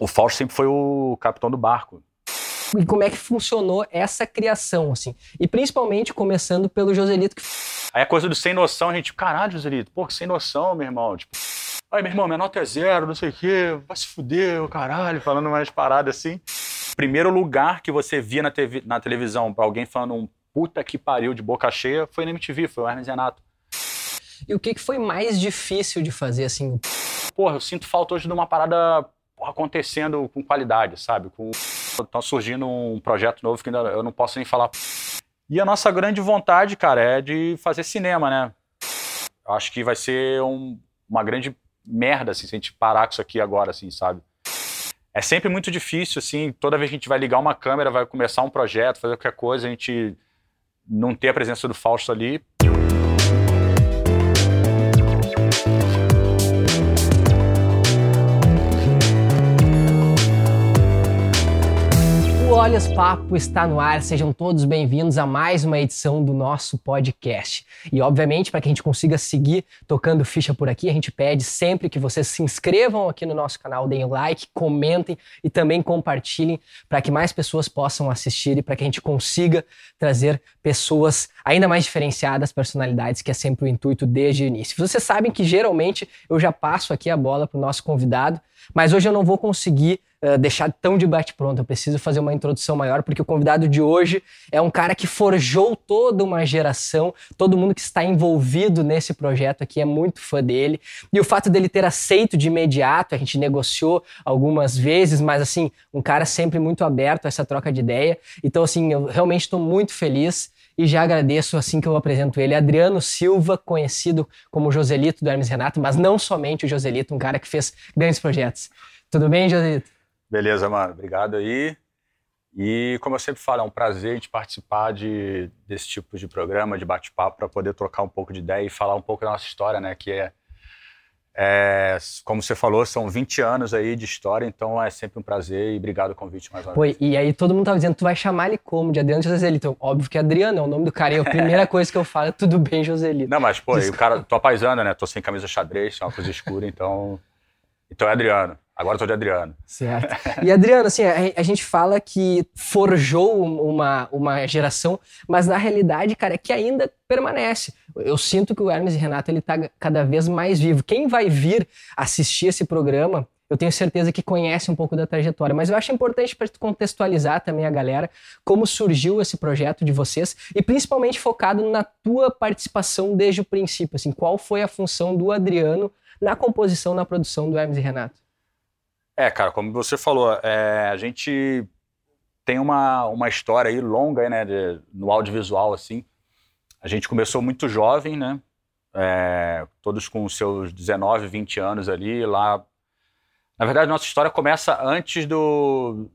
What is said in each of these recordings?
o Fausto sempre foi o capitão do barco. E como é que funcionou essa criação, assim? E principalmente começando pelo Joselito. Que... Aí a coisa do sem noção, a gente, caralho, Joselito, pô, que sem noção, meu irmão. Tipo, ai, meu irmão, minha nota é zero, não sei o quê, vai se fuder, caralho, falando umas paradas assim. Primeiro lugar que você via na, TV, na televisão alguém falando um puta que pariu de boca cheia foi na MTV, foi o Hermes Renato. E o que, que foi mais difícil de fazer, assim? Porra, eu sinto falta hoje de uma parada acontecendo com qualidade, sabe? Com... Tá surgindo um projeto novo que ainda eu não posso nem falar. E a nossa grande vontade, cara, é de fazer cinema, né? Acho que vai ser um, uma grande merda, assim, se a gente parar com isso aqui agora, assim, sabe? É sempre muito difícil, assim, toda vez que a gente vai ligar uma câmera, vai começar um projeto, fazer qualquer coisa, a gente não ter a presença do Fausto ali, Olhas Papo está no ar, sejam todos bem-vindos a mais uma edição do nosso podcast. E, obviamente, para que a gente consiga seguir tocando ficha por aqui, a gente pede sempre que vocês se inscrevam aqui no nosso canal, deem like, comentem e também compartilhem para que mais pessoas possam assistir e para que a gente consiga trazer pessoas ainda mais diferenciadas, personalidades, que é sempre o intuito desde o início. Vocês sabem que geralmente eu já passo aqui a bola para o nosso convidado, mas hoje eu não vou conseguir uh, deixar tão de bate-pronto. Eu preciso fazer uma introdução maior, porque o convidado de hoje é um cara que forjou toda uma geração, todo mundo que está envolvido nesse projeto aqui é muito fã dele. E o fato dele ter aceito de imediato, a gente negociou algumas vezes, mas assim, um cara sempre muito aberto a essa troca de ideia. Então, assim, eu realmente estou muito feliz e já agradeço assim que eu apresento ele, Adriano Silva, conhecido como Joselito do Hermes Renato, mas não somente o Joselito, um cara que fez grandes projetos. Tudo bem, Joselito? Beleza, mano. Obrigado aí. E como eu sempre falo, é um prazer a gente participar de, desse tipo de programa, de bate-papo, para poder trocar um pouco de ideia e falar um pouco da nossa história, né? Que é, é, como você falou, são 20 anos aí de história, então é sempre um prazer e obrigado o convite mais uma Pô, vez. E aí todo mundo tava dizendo, tu vai chamar ele como? De Adriano Joselito. Óbvio que é Adriano é o nome do cara. E a primeira coisa que eu falo é tudo bem, Joselito. Não, mas pô, o cara, tô apaisando, né? Tô sem camisa xadrez, uma coisa escura, então. Então é Adriano. Agora tô de Adriano. Certo. E Adriano, assim, a, a, gente fala que forjou uma, uma geração, mas na realidade, cara, é que ainda permanece. Eu sinto que o Hermes e Renato ele tá cada vez mais vivo. Quem vai vir assistir esse programa, eu tenho certeza que conhece um pouco da trajetória, mas eu acho importante para contextualizar também a galera como surgiu esse projeto de vocês e principalmente focado na tua participação desde o princípio, assim, qual foi a função do Adriano na composição, na produção do Hermes e Renato? É, cara, como você falou, é, a gente tem uma, uma história aí longa, né, de, no audiovisual, assim. A gente começou muito jovem, né, é, todos com seus 19, 20 anos ali, lá... Na verdade, nossa história começa antes do,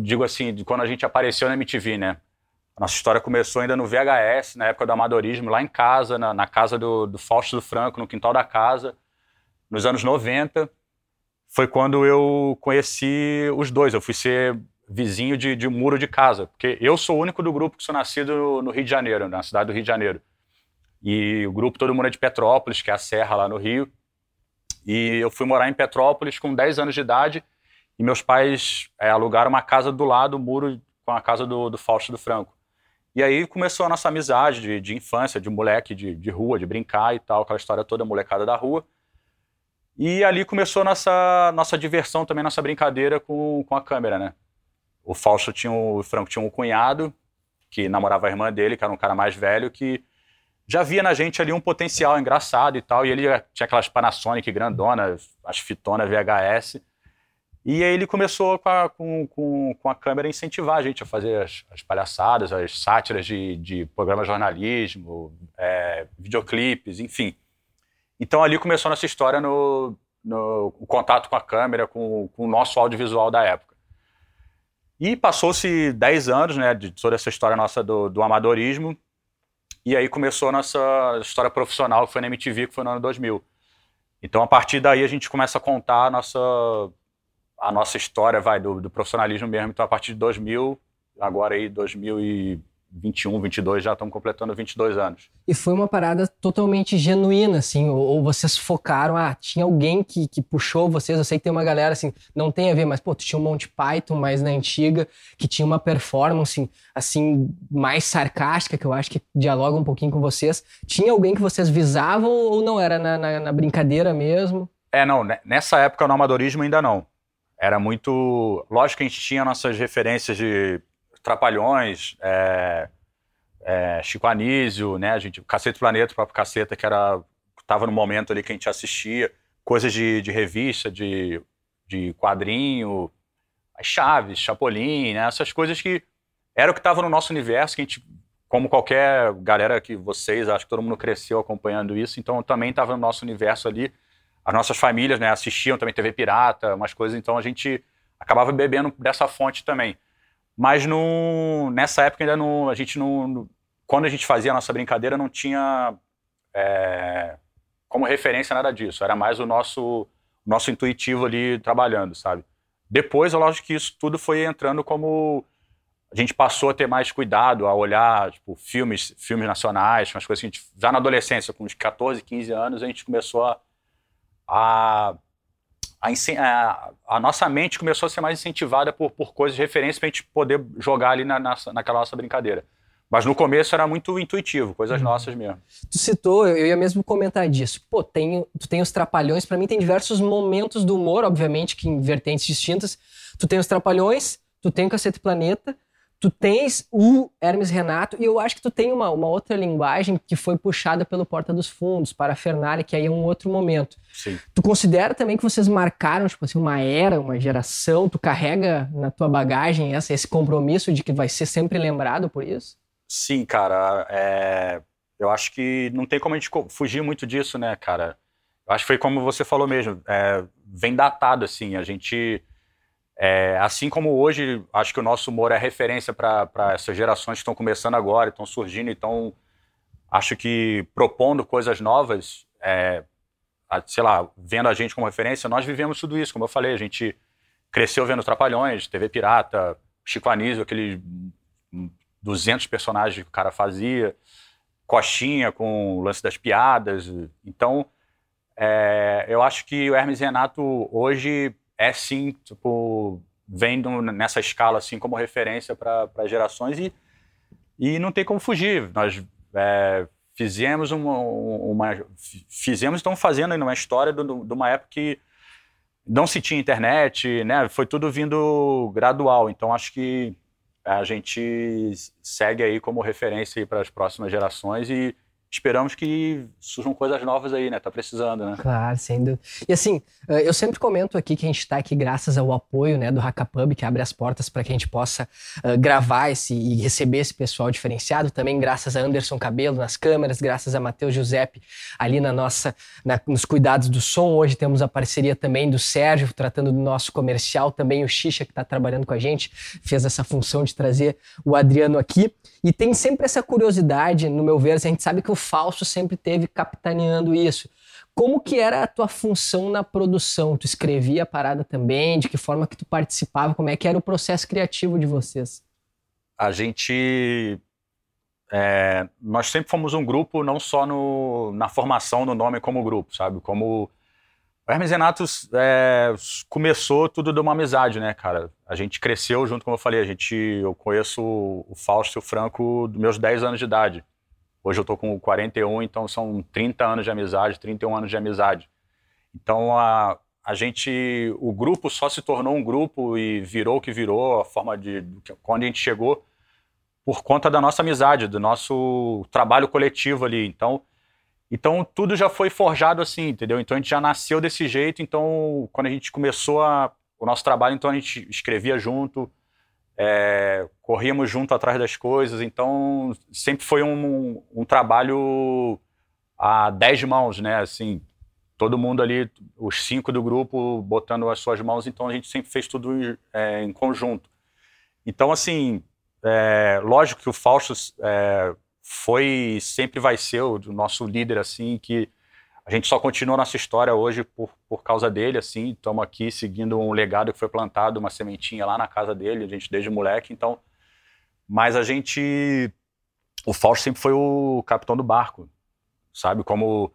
digo assim, de quando a gente apareceu na MTV, né. Nossa história começou ainda no VHS, na época do amadorismo, lá em casa, na, na casa do, do Fausto do Franco, no quintal da casa, nos anos 90 foi quando eu conheci os dois. Eu fui ser vizinho de, de muro de casa, porque eu sou o único do grupo que sou nascido no Rio de Janeiro, na cidade do Rio de Janeiro. E o grupo todo mundo é de Petrópolis, que é a serra lá no Rio. E eu fui morar em Petrópolis com 10 anos de idade e meus pais é, alugaram uma casa do lado, o muro com a casa do, do Fausto do Franco. E aí começou a nossa amizade de, de infância, de moleque, de, de rua, de brincar e tal, aquela história toda, molecada da rua. E ali começou nossa nossa diversão também, nossa brincadeira com, com a câmera, né? O Fausto tinha, o Franco tinha um cunhado que namorava a irmã dele, que era um cara mais velho, que já via na gente ali um potencial engraçado e tal. E ele tinha aquelas Panasonic grandonas, as fitonas VHS. E aí ele começou com a, com, com, com a câmera a incentivar a gente a fazer as, as palhaçadas, as sátiras de, de programa de jornalismo, é, videoclipes, enfim. Então ali começou nossa história no, no contato com a câmera, com, com o nosso audiovisual da época. E passou-se 10 anos né, de toda essa história nossa do, do, amadorismo, e aí começou a nossa história profissional, que foi na MTV, que foi no ano 2000. Então, a partir daí, a gente começa a contar a nossa, a nossa história vai do, do profissionalismo mesmo. Então, a partir de 2000, agora aí 2000 e 21, 22, já estamos completando 22 anos. E foi uma parada totalmente genuína, assim, ou, ou, vocês focaram, ah, tinha alguém que, que puxou vocês, eu sei que tem uma galera, assim, não tem a ver, mas, pô, tu tinha um Monty Python mais na antiga, que tinha uma performance, assim, mais sarcástica, que eu acho que dialoga um pouquinho com vocês. Tinha alguém que vocês visavam ou não era na, na, na brincadeira mesmo? É, não, nessa época no amadorismo ainda não. Era muito. Lógico que a gente tinha nossas referências de Trapalhões, é, é, Chico Anísio, né? A gente, Cacete Planeta, o próprio Caceta, que era estava no momento ali que a gente assistia, coisas de, de revista, de, de quadrinho, as Chaves, Chapolin, né? Essas coisas que era o que estava no nosso universo, que a gente, como qualquer galera que vocês, acho que todo mundo cresceu acompanhando isso, então também estava no nosso universo ali. As nossas famílias, né, assistiam também TV Pirata, umas coisas, então a gente acabava bebendo dessa fonte também. Mas no, nessa época ainda não, a gente não, quando a gente fazia a nossa brincadeira não tinha é, como referência nada disso. Era mais o nosso, nosso intuitivo ali trabalhando, sabe? Depois, é lógico que isso tudo foi entrando como a gente passou a ter mais cuidado, a olhar tipo, filmes, filmes nacionais, umas coisas que a gente, já na adolescência, com uns 14, 15 anos, a gente começou a, a a, a, nossa mente começou a ser mais incentivada por, por coisas de referência para a gente poder jogar ali na, na, naquela nossa brincadeira. Mas no começo era muito intuitivo, coisas uhum. nossas mesmo. Tu citou, eu ia mesmo comentar disso. Pô, tem, tu tem os trapalhões, para mim tem diversos momentos do humor, obviamente, que em vertentes distintas. Tu tem os trapalhões, tu tem o Cacete Planeta, tu tens o Hermes Renato e eu acho que tu tem uma, uma outra linguagem que foi puxada pelo Porta dos Fundos, para a Fernália, que aí é um outro momento. Sim. Tu considera também que vocês marcaram, tipo assim, uma era, uma geração, tu carrega na tua bagagem essa, esse compromisso de que vai ser sempre lembrado por isso? Sim, cara, é... eu acho que não tem como a gente fugir muito disso, né, cara? Eu acho que foi como você falou mesmo, é... vem datado, assim, a gente é, assim como hoje, acho que o nosso humor é referência para essas gerações que estão começando agora, estão surgindo, então acho que propondo coisas novas, é, sei lá, vendo a gente como referência, nós vivemos tudo isso, como eu falei, a gente cresceu vendo Trapalhões, TV Pirata, Chico Anísio, aqueles 200 personagens que o cara fazia, Coxinha com o lance das piadas. Então, é, eu acho que o Hermes Renato hoje é sim, tipo, vem nessa escala assim como referência para gerações e, e não tem como fugir. Nós é, fizemos uma, uma, fizemos estamos fazendo uma história de uma época que não se tinha internet, né? Foi tudo vindo gradual. Então acho que a gente segue aí como referência para as próximas gerações e esperamos que surjam coisas novas aí, né? Tá precisando, né? Claro, sem dúvida. E assim, eh, eu sempre comento aqui que a gente está aqui graças ao apoio né, do Hackapub, que abre as portas para que a gente possa uh, gravar esse e receber esse pessoal diferenciado. Também graças a Anderson Cabelo nas câmeras, graças a Matheus Giuseppe ali na nossa, na, nos cuidados do som. Hoje temos a parceria também do Sérgio, tratando do nosso comercial. Também o Xixa, que está trabalhando com a gente, fez essa função de trazer o Adriano aqui. E tem sempre essa curiosidade, no meu ver, a gente sabe que o Fausto sempre teve capitaneando isso. Como que era a tua função na produção? Tu escrevia a parada também? De que forma que tu participava? Como é que era o processo criativo de vocês? A gente... É, nós sempre fomos um grupo, não só no, na formação do nome como grupo, sabe? Como... O Hermes Renato é, começou tudo de uma amizade, né, cara? A gente cresceu junto, como eu falei, a gente, eu conheço o Fausto e o Franco dos meus 10 anos de idade. Hoje eu tô com 41, então são 30 anos de amizade, 31 anos de amizade. Então a, a gente, o grupo só se tornou um grupo e virou o que virou, a forma de quando a gente chegou por conta da nossa amizade, do nosso trabalho coletivo ali. Então, então tudo já foi forjado assim, entendeu? Então a gente já nasceu desse jeito. Então quando a gente começou a, o nosso trabalho, então a gente escrevia junto, é, corríamos junto atrás das coisas, então sempre foi um, um trabalho a dez mãos, né? Assim, todo mundo ali, os cinco do grupo, botando as suas mãos, então a gente sempre fez tudo é, em conjunto. Então, assim, é, lógico que o Fausto é, foi, sempre vai ser o nosso líder, assim, que a gente só continua nossa história hoje por, por causa dele, assim. Estamos aqui seguindo um legado que foi plantado, uma sementinha lá na casa dele, a gente desde moleque. Então, mas a gente o Fausto sempre foi o capitão do barco, sabe? Como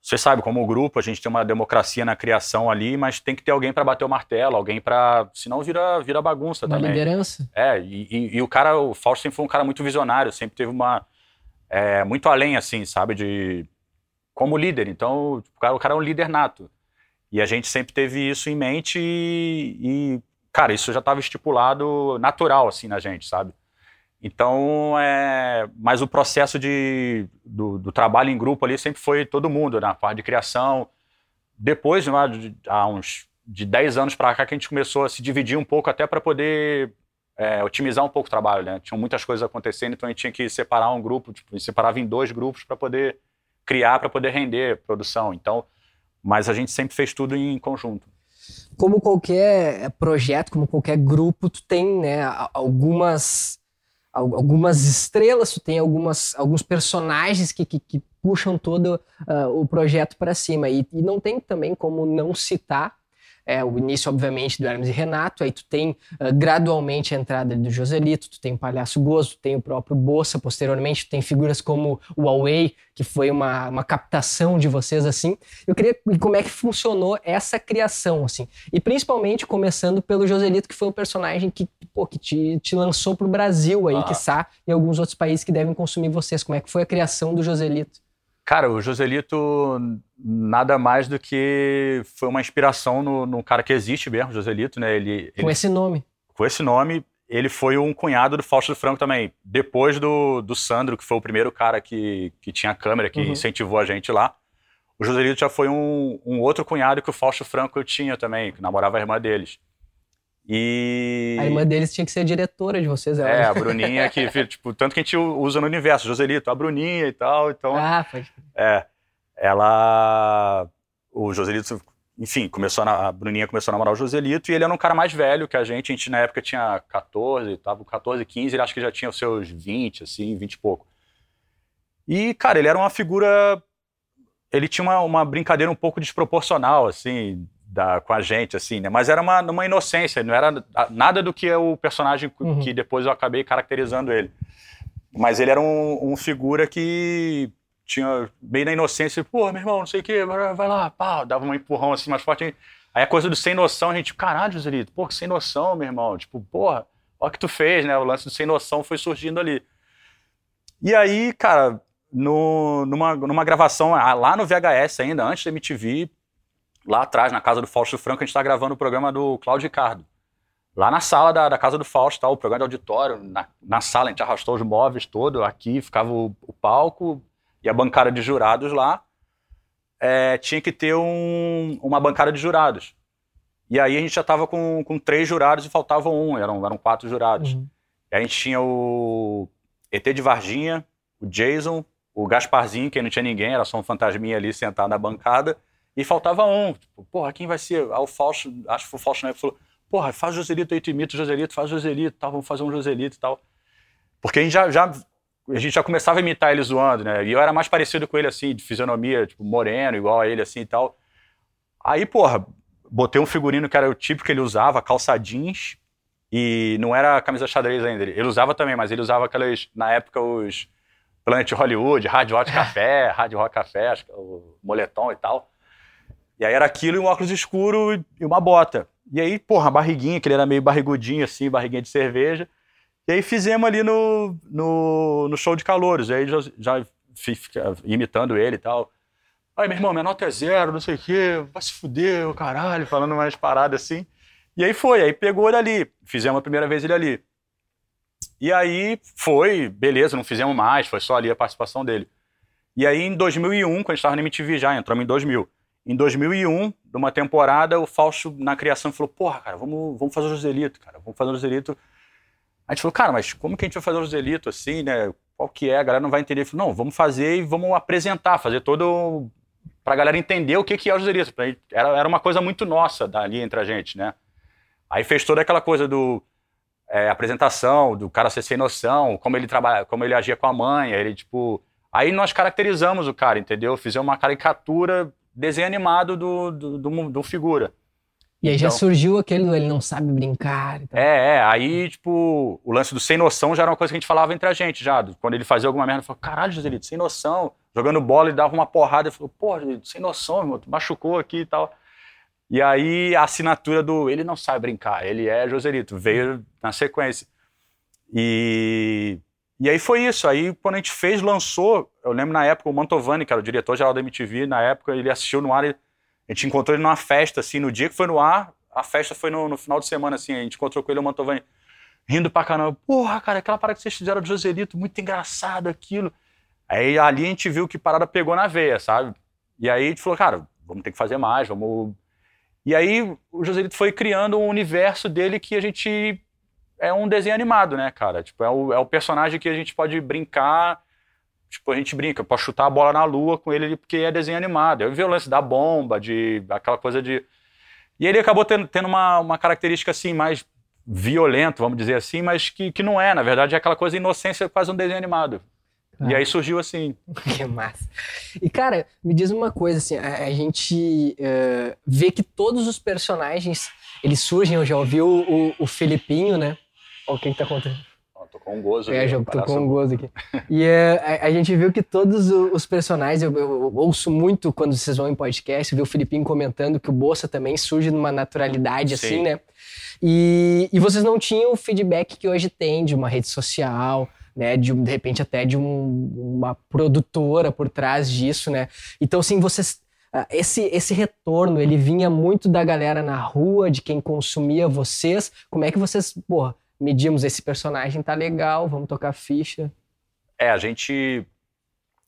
você sabe, como grupo, a gente tem uma democracia na criação ali, mas tem que ter alguém para bater o martelo, alguém para, senão vira vira bagunça uma também. liderança. É, e, e, e, o cara, o Fausto sempre foi um cara muito visionário, sempre teve uma é, muito além assim, sabe, de como líder. Então, o cara, o cara é um líder nato. E a gente sempre teve isso em mente e, e cara, isso já estava estipulado natural assim na gente, sabe? Então, é, mas o processo de, do, do, trabalho em grupo ali sempre foi todo mundo, na né? parte de criação. Depois, né, há uns de 10 anos para cá, que a gente começou a se dividir um pouco até para poder é, otimizar um pouco o trabalho. Né? Tinham muitas coisas acontecendo, então a gente tinha que separar um grupo, tipo, separava em dois grupos para poder criar, para poder render produção. Então, mas a gente sempre fez tudo em conjunto como qualquer projeto, como qualquer grupo, tu tem né, algumas algumas estrelas, tu tem algumas, alguns personagens que, que, que puxam todo uh, o projeto para cima. E, e, não tem também como não citar é, o início, obviamente, do Hermes e Renato, aí tu tem uh, gradualmente a entrada do Joselito, tu tem o Palhaço Gozo, tu tem o próprio Bossa, posteriormente tu tem figuras como o Huawei, que foi uma, uma captação de vocês, assim. Eu queria como é que funcionou essa criação, assim. E principalmente começando pelo Joselito, que foi um personagem que, pô, que te, te lançou pro Brasil aí, ah. que está em alguns outros países que devem consumir vocês. Como é que foi a criação do Joselito? Cara, o Joselito nada mais do que foi uma inspiração no, no cara que existe mesmo, Joselito, né? Ele, com esse nome. Com esse nome. Ele foi um cunhado do Fausto do Franco também. Depois do, do Sandro, que foi o primeiro cara que, que tinha câmera, que uhum. incentivou a gente lá. O Joselito já foi um, um outro cunhado que o Fausto Franco tinha também, que namorava a irmã deles. E... A irmã deles tinha que ser diretora de vocês, ela. É, a Bruninha, que, tipo, tanto que a gente usa no universo, Joselito, a Bruninha e tal, então... Ah, pode. É, ela... O Joselito, enfim, começou a, a Bruninha começou a namorar o Joselito e ele era um cara mais velho que a gente, a gente na época tinha 14, tava 14, 15, ele acho que já tinha os seus 20, assim, 20 e pouco. E, cara, ele era uma figura... Ele tinha uma, uma brincadeira um pouco desproporcional, assim, da, com a gente, assim, né? Mas era uma, uma inocência, não era nada do que é o personagem uhum. que depois eu acabei caracterizando ele. Mas ele era um, um figura que tinha bem na inocência, pô, meu irmão, não sei o quê, vai lá, pá, dava um empurrão assim mais forte. Aí a coisa do sem noção, a gente, caralho, Joselito, pô, que sem noção, meu irmão. Tipo, porra, olha o que tu fez, né? O lance do sem noção foi surgindo ali. E aí, cara, no, numa, numa gravação ah, lá no VHS ainda, antes da MTV, lá atrás, na casa do Fausto Franco, a gente está gravando o programa do Cláudio Ricardo. Lá na sala da, da casa do Fausto, tá, o programa de auditório, na, na, sala, a gente arrastou os móveis todo, aqui ficava o, o palco e a bancada de jurados lá. É, tinha que ter um, uma bancada de jurados. E aí a gente já estava com, com três jurados e faltava um, eram, eram quatro jurados. Uhum. E a gente tinha o ET de Varginha, o Jason, o Gasparzinho, que não tinha ninguém, era só um fantasminha ali sentado na bancada, e faltava um. Tipo, porra, quem vai ser? Ah, o Fausto, acho que foi o Fausto na época, falou, porra, faz Joselito aí, tu imita o Joselito, faz Joselito tal, vamos fazer um Joselito e tal. Porque a gente já, já, a gente já começava a imitar ele zoando, né? E eu era mais parecido com ele, assim, de fisionomia, tipo, moreno, igual a ele, assim e tal. Aí, porra, botei um figurino que era o tipo que ele usava, calça jeans, e não era camisa xadrez ainda. Ele usava também, mas ele usava aquelas, na época, os Planet Hollywood, Hard Rock Café, Hard Rock Café, acho que, é o moletom e tal. E aí era aquilo e um óculos escuro e uma bota. E aí, porra, a barriguinha, que ele era meio barrigudinho assim, barriguinha de cerveja. E aí fizemos ali no, no, no show de calouros. Aí já, já fiz, imitando ele e tal. Aí, meu irmão, minha nota é zero, não sei o quê, vai se fuder, o caralho, falando umas paradas assim. E aí foi, aí pegou ele ali. Fizemos a primeira vez ele ali. E aí foi, beleza, não fizemos mais, foi só ali a participação dele. E aí em 2001, quando a gente estava na MTV já, entramos em 2000. Em 2001, numa temporada, o Fausto, na criação, falou: Porra, cara, vamos, vamos fazer o Joselito, cara, vamos fazer o Joselito. A gente falou: Cara, mas como que a gente vai fazer o Joselito assim, né? Qual que é? A galera não vai entender. Falou: Não, vamos fazer e vamos apresentar, fazer todo. pra galera entender o que, que é o Joselito. Era, era uma coisa muito nossa dali entre a gente, né? Aí fez toda aquela coisa do. É, apresentação, do cara ser sem noção, como ele trabalha, como ele agia com a mãe, ele, tipo. Aí nós caracterizamos o cara, entendeu? Fizemos uma caricatura desenho animado do, do, do, do figura. E aí então, já surgiu aquele ele não sabe brincar. É, é. Aí, tipo, o lance do sem noção já era uma coisa que a gente falava entre a gente já. Quando ele fazia alguma merda, eu falava, caralho, Joselito, sem noção. Jogando bola, ele dava uma porrada e falou, pô, sem noção, irmão, tu machucou aqui e tal. E aí a assinatura do ele não sabe brincar, ele é Joselito, veio na sequência. E, e aí foi isso. Aí quando a gente fez, lançou, eu lembro na época o Mantovani, que era o diretor geral da MTV, na época ele assistiu no ar a gente encontrou ele numa festa, assim, no dia que foi no ar, a festa foi no, no final de semana, assim, a gente encontrou com ele, o Mantovani, rindo pra caramba. Porra, cara, aquela parada que vocês fizeram do Joselito, muito engraçado aquilo. Aí ali a gente viu que parada pegou na veia, sabe? E aí a gente falou, cara, vamos ter que fazer mais, vamos. E aí o Joselito foi criando um universo dele que a gente. É um desenho animado, né, cara? Tipo, é o, é o personagem que a gente pode brincar Tipo, a gente brinca, pode chutar a bola na lua com ele porque é desenho animado. Vi o lance da bomba, de aquela coisa de. E ele acabou tendo, tendo uma, uma característica assim, mais violento, vamos dizer assim, mas que, que não é. Na verdade, é aquela coisa inocência que faz um desenho animado. Ah. E aí surgiu assim. que massa. E, cara, me diz uma coisa, assim, a, a gente uh, vê que todos os personagens, eles surgem, eu já ouvi o, o, o Felipinho, né? O que, que tá acontecendo tô com um gozo. É, já tô com um gozo aqui. e é, a, a, gente viu que todos os personagens, eu, eu, eu, ouço muito quando vocês vão em podcast, viu o Filipinho comentando que o Bolsa também surge numa naturalidade Sim. assim, né? E, e vocês não tinham o feedback que hoje tem de uma rede social, né, de, de repente até de um, uma produtora por trás disso, né? Então, assim, vocês esse, esse retorno, ele vinha muito da galera na rua, de quem consumia vocês. Como é que vocês, porra, medimos esse personagem tá legal, vamos tocar ficha. É, a gente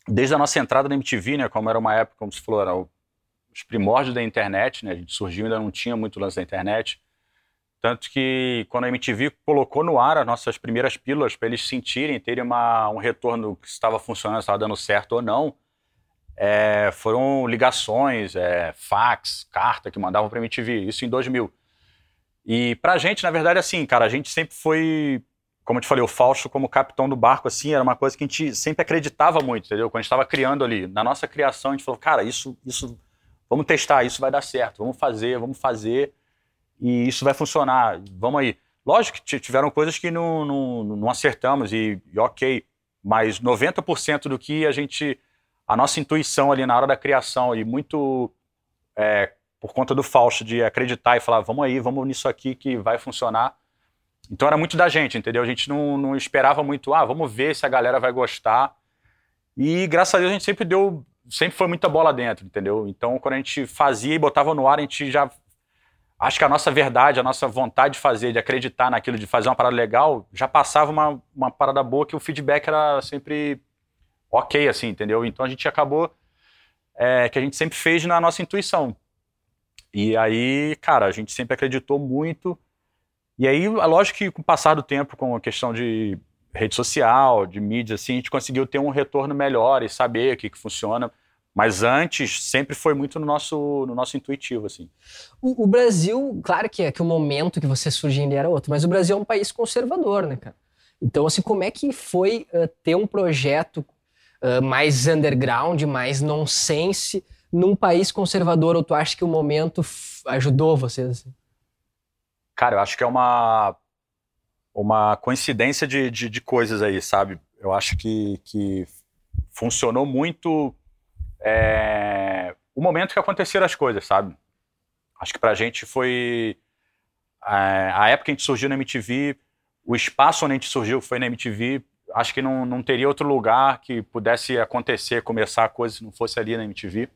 desde a nossa entrada na MTV, né, como era uma época, como se falou, era os primórdios da internet, né, a gente surgiu ainda não tinha muito lance da internet. Tanto que quando a MTV colocou no ar as nossas primeiras pílulas para eles sentirem, terem uma, um retorno que estava funcionando, estava dando certo ou não, é, foram ligações, é, fax, carta que mandavam para a MTV, isso em 2000. E pra gente, na verdade, assim, cara, a gente sempre foi, como eu te falei, o Fausto como capitão do barco, assim, era uma coisa que a gente sempre acreditava muito, entendeu? Quando a gente estava criando ali, na nossa criação, a gente falou, cara, isso, isso, vamos testar, isso vai dar certo, vamos fazer, vamos fazer, e isso vai funcionar, vamos aí. Lógico que tiveram coisas que não, não, não acertamos, e, e ok, mas 90% do que a gente, a nossa intuição ali na hora da criação, e muito é, por conta do Fausto, de acreditar e falar, vamos aí, vamos nisso aqui que vai funcionar. Então era muito da gente, entendeu? A gente não, não esperava muito, ah, vamos ver se a galera vai gostar. E graças a Deus a gente sempre deu, sempre foi muita bola dentro, entendeu? Então quando a gente fazia e botava no ar, a gente já. Acho que a nossa verdade, a nossa vontade de fazer, de acreditar naquilo, de fazer uma parada legal, já passava uma, uma parada boa que o feedback era sempre ok, assim, entendeu? Então a gente acabou. É, que a gente sempre fez na nossa intuição. E aí, cara, a gente sempre acreditou muito. E aí, lógico que com o passar do tempo, com a questão de rede social, de mídia, assim, a gente conseguiu ter um retorno melhor e saber o que, que funciona. Mas antes, sempre foi muito no nosso, no nosso intuitivo, assim. O, o Brasil, claro que, é, que o momento que você surgiu era outro, mas o Brasil é um país conservador, né, cara? Então, assim, como é que foi uh, ter um projeto uh, mais underground, mais nonsense, num país conservador, ou tu acha que o momento ajudou vocês? Assim? Cara, eu acho que é uma, uma coincidência de, de, de coisas aí, sabe? Eu acho que, que funcionou muito é, o momento que aconteceram as coisas, sabe? Acho que pra gente foi. É, a época que a gente surgiu na MTV, o espaço onde a gente surgiu foi na MTV. Acho que não, não teria outro lugar que pudesse acontecer, começar a coisa se não fosse ali na MTV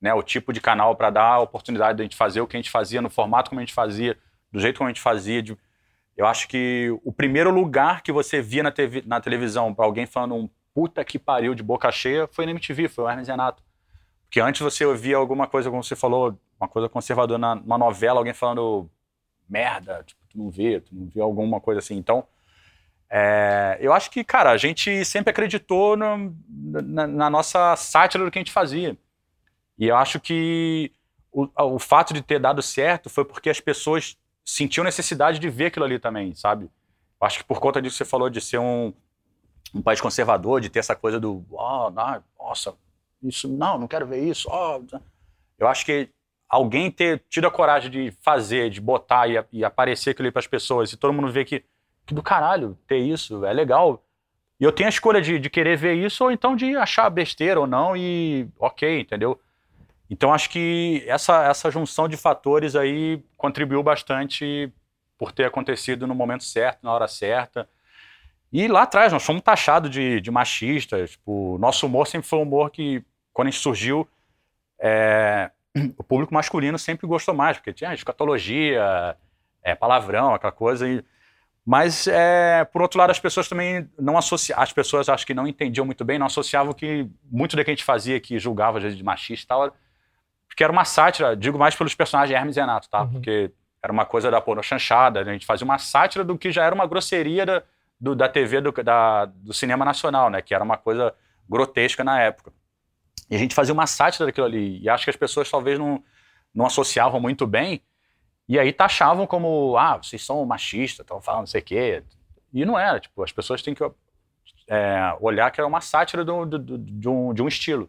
né, o tipo de canal para dar a oportunidade de a gente fazer o que a gente fazia, no formato como a gente fazia, do jeito como a gente fazia. De... Eu acho que o primeiro lugar que você via na, TV, na televisão para alguém falando um puta que pariu de boca cheia foi na MTV, foi o Hermes Renato. Porque antes você ouvia alguma coisa, como você falou, uma coisa conservadora numa novela, alguém falando merda, tipo, tu não vê, tu não vê alguma coisa assim. Então, é, eu acho que, cara, a gente sempre acreditou no, na, na nossa sátira do que a gente fazia. E eu acho que o, o fato de ter dado certo foi porque as pessoas sentiam necessidade de ver aquilo ali também, sabe? Eu acho que por conta disso que você falou de ser um, um país conservador, de ter essa coisa do, oh, não, nossa, isso, não, não quero ver isso. Oh. Eu acho que alguém ter tido a coragem de fazer, de botar e, e aparecer aquilo para as pessoas e todo mundo vê que, que do caralho ter isso, é legal. E eu tenho a escolha de, de querer ver isso ou então de achar besteira ou não e ok, entendeu? Então acho que essa, essa junção de fatores aí contribuiu bastante por ter acontecido no momento certo, na hora certa. E lá atrás nós fomos taxados de, de machistas. Tipo, nosso humor sempre foi um humor que, quando a gente surgiu, é, o público masculino sempre gostou mais, porque tinha escatologia, é, palavrão, aquela coisa. E, mas, é, por outro lado, as pessoas também não associavam, as pessoas acho que não entendiam muito bem, não associavam que muito do que a gente fazia, que julgava às vezes de machista e tal, porque era uma sátira, digo mais pelos personagens Hermes e Renato, tá? Uhum. Porque era uma coisa da porno chanchada, né? a gente fazia uma sátira do que já era uma grosseria da, do, da TV, do, da, do cinema nacional, né? Que era uma coisa grotesca na época. E a gente fazia uma sátira daquilo ali. E acho que as pessoas talvez não, não associavam muito bem. E aí taxavam como, ah, vocês são machistas, estão falando não sei o quê. E não era. Tipo, as pessoas têm que é, olhar que era uma sátira do, do, do, de, um, de um estilo.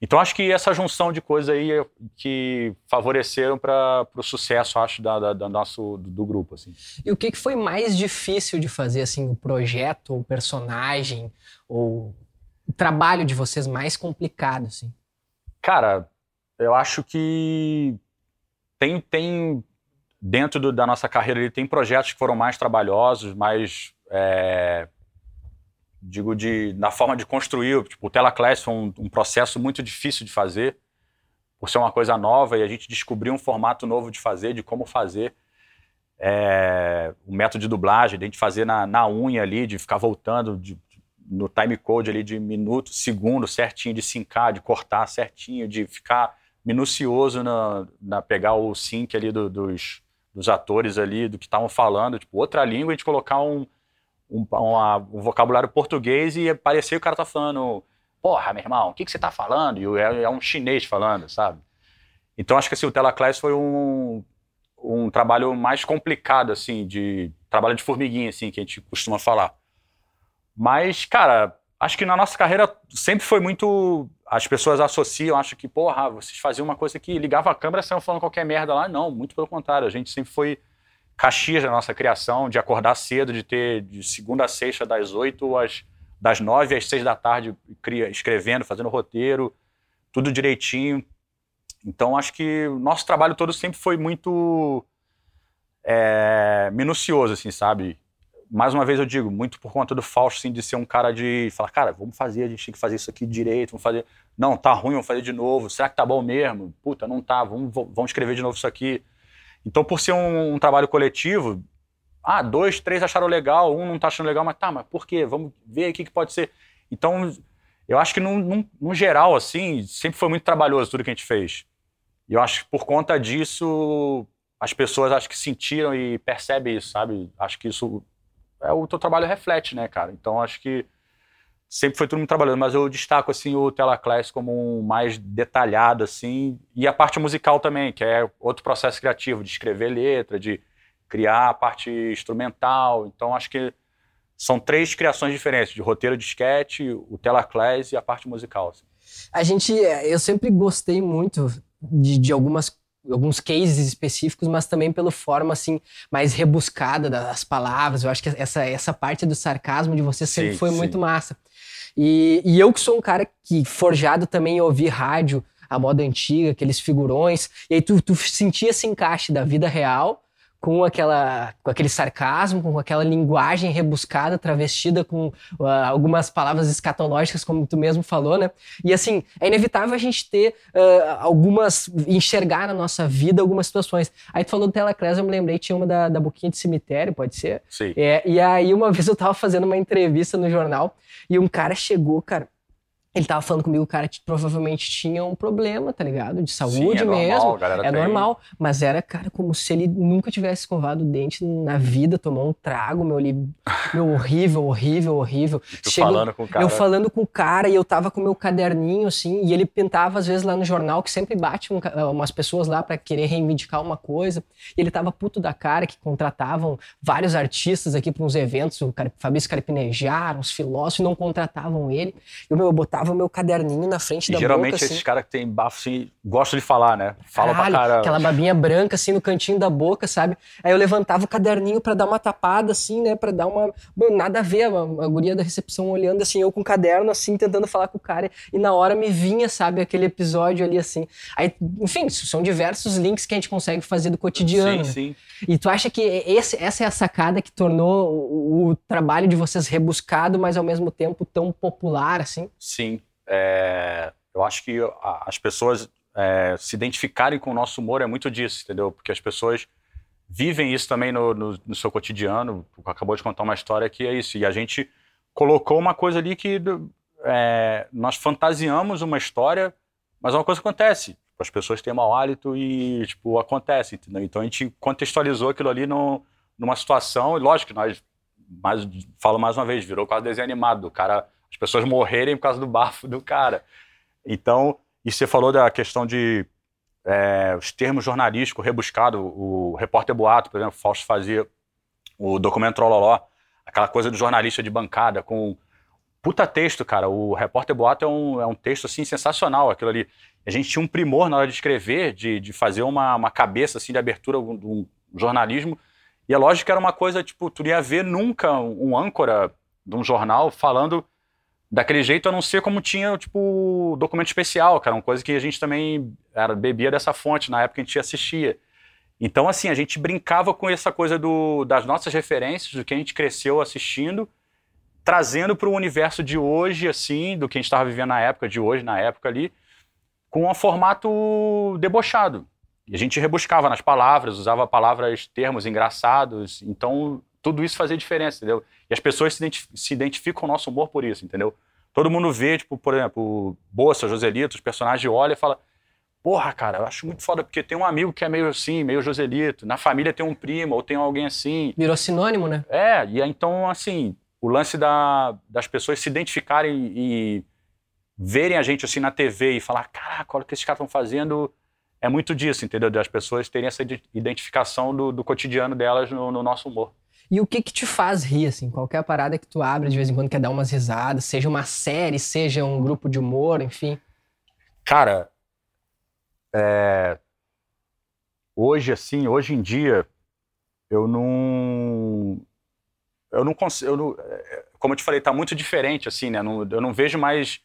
Então acho que essa junção de coisas aí que favoreceram para o sucesso, acho, da, da, da nosso, do, do, grupo. Assim. E o que, que foi mais difícil de fazer, assim, o projeto, o personagem, ou o trabalho de vocês mais complicado, assim? Cara, eu acho que tem, tem dentro do, da nossa carreira, tem projetos que foram mais trabalhosos, mais é, digo de na forma de construir. Tipo, o Telaclass foi um, um, processo muito difícil de fazer, por ser uma coisa nova e a gente descobriu um formato novo de fazer, de como fazer. É, o método de dublagem, de a gente fazer na, na unha ali, de ficar voltando, de, no time code ali de minuto, segundo certinho, de sincar, de cortar certinho, de ficar minucioso na, na pegar o sync ali do, dos, dos atores ali, do que estavam falando, tipo, outra língua, a gente colocar um, um, uma, um vocabulário português e parecer o cara tá falando, porra, meu irmão, o que, que você tá falando? E é, é um chinês falando, sabe? Então acho que assim, o Telaclass foi um, um trabalho mais complicado, assim, de trabalho de formiguinha, assim, que a gente costuma falar. Mas, cara, acho que na nossa carreira sempre foi muito. As pessoas associam, acho que, porra, vocês faziam uma coisa que ligava a câmera e saiam falando qualquer merda lá. Não, muito pelo contrário. A gente sempre foi caxias na nossa criação, de acordar cedo, de ter de segunda a sexta, das oito às das nove às seis da tarde, escrevendo, fazendo roteiro, tudo direitinho. Então, acho que o nosso trabalho todo sempre foi muito é, minucioso, assim, sabe? mais uma vez eu digo, muito por conta do Fausto, assim, de ser um cara de falar, cara, vamos fazer, a gente tem que fazer isso aqui direito, vamos fazer. Não, tá ruim, vamos fazer de novo. Será que tá bom mesmo? Puta, não tá, vamos, vamos escrever de novo isso aqui. Então, por ser um, um trabalho coletivo, ah, dois, três acharam legal, um não tá achando legal, mas tá, mas por quê? Vamos ver o que, pode ser. Então, eu acho que, no geral, assim, sempre foi muito trabalhoso tudo que a gente fez. E eu acho que por conta disso, as pessoas acho que sentiram e percebem isso, sabe? Acho que isso é o teu trabalho reflete, né, cara? Então acho que sempre foi todo mundo trabalhando, mas eu destaco assim o Telaclass como um mais detalhado assim, e a parte musical também, que é outro processo criativo de escrever letra, de criar a parte instrumental. Então acho que são três criações diferentes, de roteiro de sketch, o Telaclass e a parte musical. Assim. A gente, eu sempre gostei muito de, de algumas alguns cases específicos, mas também pela forma assim mais rebuscada das palavras. Eu acho que essa, essa parte do sarcasmo de você sempre sim, foi sim. muito massa. E, e eu que sou um cara que forjado também ouvi rádio, a moda antiga, aqueles figurões, e aí tu, tu sentia esse encaixe da vida real com aquela com aquele sarcasmo, com aquela linguagem rebuscada, travestida com uh, algumas palavras escatológicas, como tu mesmo falou, né? E assim, é inevitável a gente ter uh, algumas enxergar na nossa vida algumas situações. Aí tu falou do Telacrés, eu me lembrei tinha uma da, da boquinha de cemitério, pode ser? Sim. É, e aí uma vez eu tava fazendo uma entrevista no jornal e um cara chegou, cara, ele tava falando comigo, o cara provavelmente tinha um problema, tá ligado? De saúde Sim, é mesmo. Normal, é tem. normal. Mas era, cara, como se ele nunca tivesse escovado o dente na vida, tomou um trago, meu, ali, meu horrível, horrível, horrível. tu Chego, falando com o cara. Eu falando com o cara e eu tava com meu caderninho, assim, e ele pintava às vezes lá no jornal, que sempre bate um, umas pessoas lá para querer reivindicar uma coisa. E ele tava puto da cara, que contratavam vários artistas aqui para uns eventos, o Fabrício Carpinejar, uns filósofos, e não contratavam ele. E o meu, eu botava botava o meu caderninho na frente E da geralmente boca, esses assim. caras que tem bafo, assim, gostam de falar, né? Falam pra Caralho, caramba. Aquela babinha branca, assim, no cantinho da boca, sabe? Aí eu levantava o caderninho pra dar uma tapada, assim, né? Pra dar uma... Mano, nada a ver, a, a guria da recepção olhando, assim, eu com o caderno, assim, tentando falar com o cara. E na hora me vinha, sabe, aquele episódio ali, assim. Aí, enfim, são diversos links que a gente consegue fazer do cotidiano, Sim, sim. E tu acha que esse- essa é a sacada que tornou o, o trabalho de vocês rebuscado, mas ao mesmo tempo tão popular, assim? Sim. É, eu acho que as pessoas é, se identificarem com o nosso humor é muito disso, entendeu? Porque as pessoas vivem isso também no, no- no seu cotidiano. Acabou de contar uma história que é isso. E a gente colocou uma coisa ali que é, nós fantasiamos uma história, mas uma coisa acontece. As pessoas têm mau hálito e, tipo, acontece, entendeu? Então a gente contextualizou aquilo ali no, numa situação, e lógico nós, mais, falo mais uma vez, virou quase desenho animado, do cara, as pessoas morrerem por causa do bafo do cara. Então, e você falou da questão de é, os termos jornalísticos rebuscados, o repórter boato, por exemplo, Fausto fazia o documento Trololó, aquela coisa do jornalista de bancada com puta texto, cara. O repórter boato é um, é um texto assim sensacional, aquilo ali. A gente tinha um primor na hora de escrever, de, de fazer uma, uma cabeça assim de abertura de um jornalismo. E é lógico que era uma coisa, tipo, tu não ia ver nunca um âncora de um jornal falando daquele jeito, a não ser como tinha, tipo, documento especial, cara, uma coisa que a gente também era, bebia dessa fonte na época que a gente assistia. Então, assim, a gente brincava com essa coisa do, das nossas referências, do que a gente cresceu assistindo, trazendo para o universo de hoje, assim, do que a gente estava vivendo na época, de hoje, na época ali, com um formato debochado. E a gente rebuscava nas palavras, usava palavras, termos engraçados, então tudo isso fazia diferença, entendeu? E as pessoas se, identif se identificam com o nosso humor por isso, entendeu? Todo mundo vê, tipo, por exemplo, o Bolsa, Joselito, os personagens olham e falam Porra, cara, eu acho muito foda, porque tem um amigo que é meio assim, meio Joselito. Na família tem um primo ou tem alguém assim. Virou sinônimo, né? É, e então, assim, o lance da, das pessoas se identificarem e verem a gente assim na TV e falar: caraca, olha o que esses caras estão fazendo. É muito disso, entendeu? Das pessoas terem essa identificação do, do cotidiano delas no, no, nosso humor. E o que que te faz rir, assim? Qualquer parada que tu abre de vez em quando quer dar umas risadas, seja uma série, seja um grupo de humor, enfim. Cara, é... hoje, assim, hoje em dia, eu não. Eu não consigo. Eu não... Como eu te falei, tá muito diferente, assim, né? Eu não vejo mais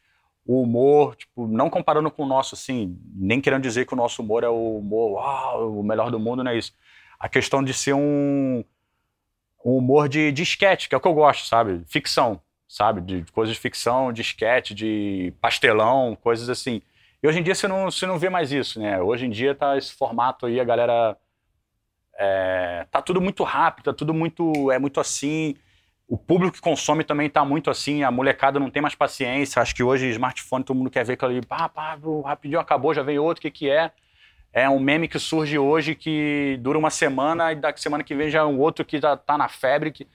o humor, tipo, não comparando com o nosso, assim, nem querendo dizer que o nosso humor é o humor, uau, o melhor do mundo, não é isso. A questão de ser um, um humor de, de esquete, que é o que eu gosto, sabe? Ficção, sabe? De coisas de ficção, de esquete, de pastelão, coisas assim. E hoje em dia você não, você não vê mais isso, né? Hoje em dia tá esse formato aí, a galera. É, tá tudo muito rápido, tá tudo muito. É muito assim. O público que consome também tá muito assim, a molecada não tem mais paciência. Acho que hoje smartphone todo mundo quer ver aquilo ali, pá, pá, rapidinho acabou, já vem outro, o que que é? É um meme que surge hoje que dura uma semana e da semana que vem já é um outro que já tá na febre que,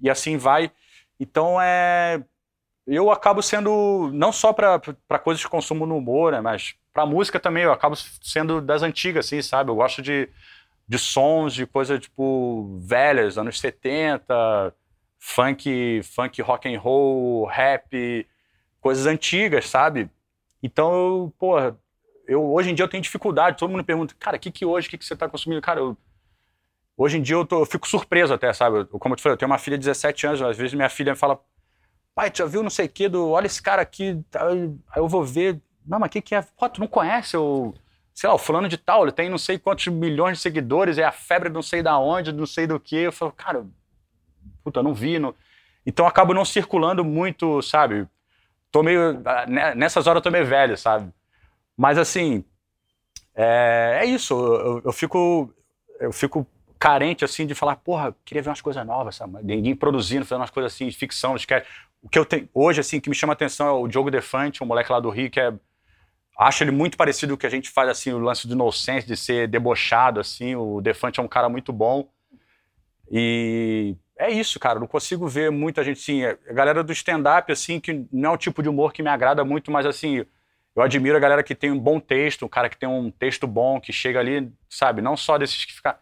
e assim vai. Então é eu acabo sendo não só para coisas de consumo no humor, né, mas para música também eu acabo sendo das antigas assim, sabe? Eu gosto de de sons de coisas tipo velhas, anos 70, funk, funk rock and roll, rap, coisas antigas, sabe? Então, eu, porra, eu hoje em dia eu tenho dificuldade, todo mundo pergunta, cara, o que que hoje, o que que você está consumindo? Cara, eu, hoje em dia eu, tô, eu, fico surpreso até, sabe? Eu, como eu te falei, eu tenho uma filha de 17 anos, às vezes minha filha me fala, pai, tu já viu não sei o que, do, olha esse cara aqui, aí eu vou ver, não, mas o que que é? Pô, tu não conhece o, sei lá, o fulano de tal, ele tem não sei quantos milhões de seguidores, é a febre não sei da onde, não sei do que, eu falo, cara, puta, não vi, não... então eu acabo não circulando muito, sabe? Tô meio, nessas horas eu tô meio velho, sabe? Mas assim, é, é isso. Eu, eu, fico, eu fico carente assim de falar, porra, queria ver umas coisas novas, sabe? Ninguém produzindo, fazendo umas coisas assim de ficção, de sketch. O que eu tenho hoje assim que me chama a atenção é o Diogo Defante, um moleque lá do Rio que é acho ele muito parecido com o que a gente faz assim, o lance do inocência, de ser debochado assim. O Defante é um cara muito bom. E é isso, cara. Não consigo ver muita gente assim, a galera do stand up assim, que não é o tipo de humor que me agrada muito, mas assim, eu admiro a galera que tem um bom texto, um cara que tem um texto bom, que chega ali, sabe? Não só desses que ficam.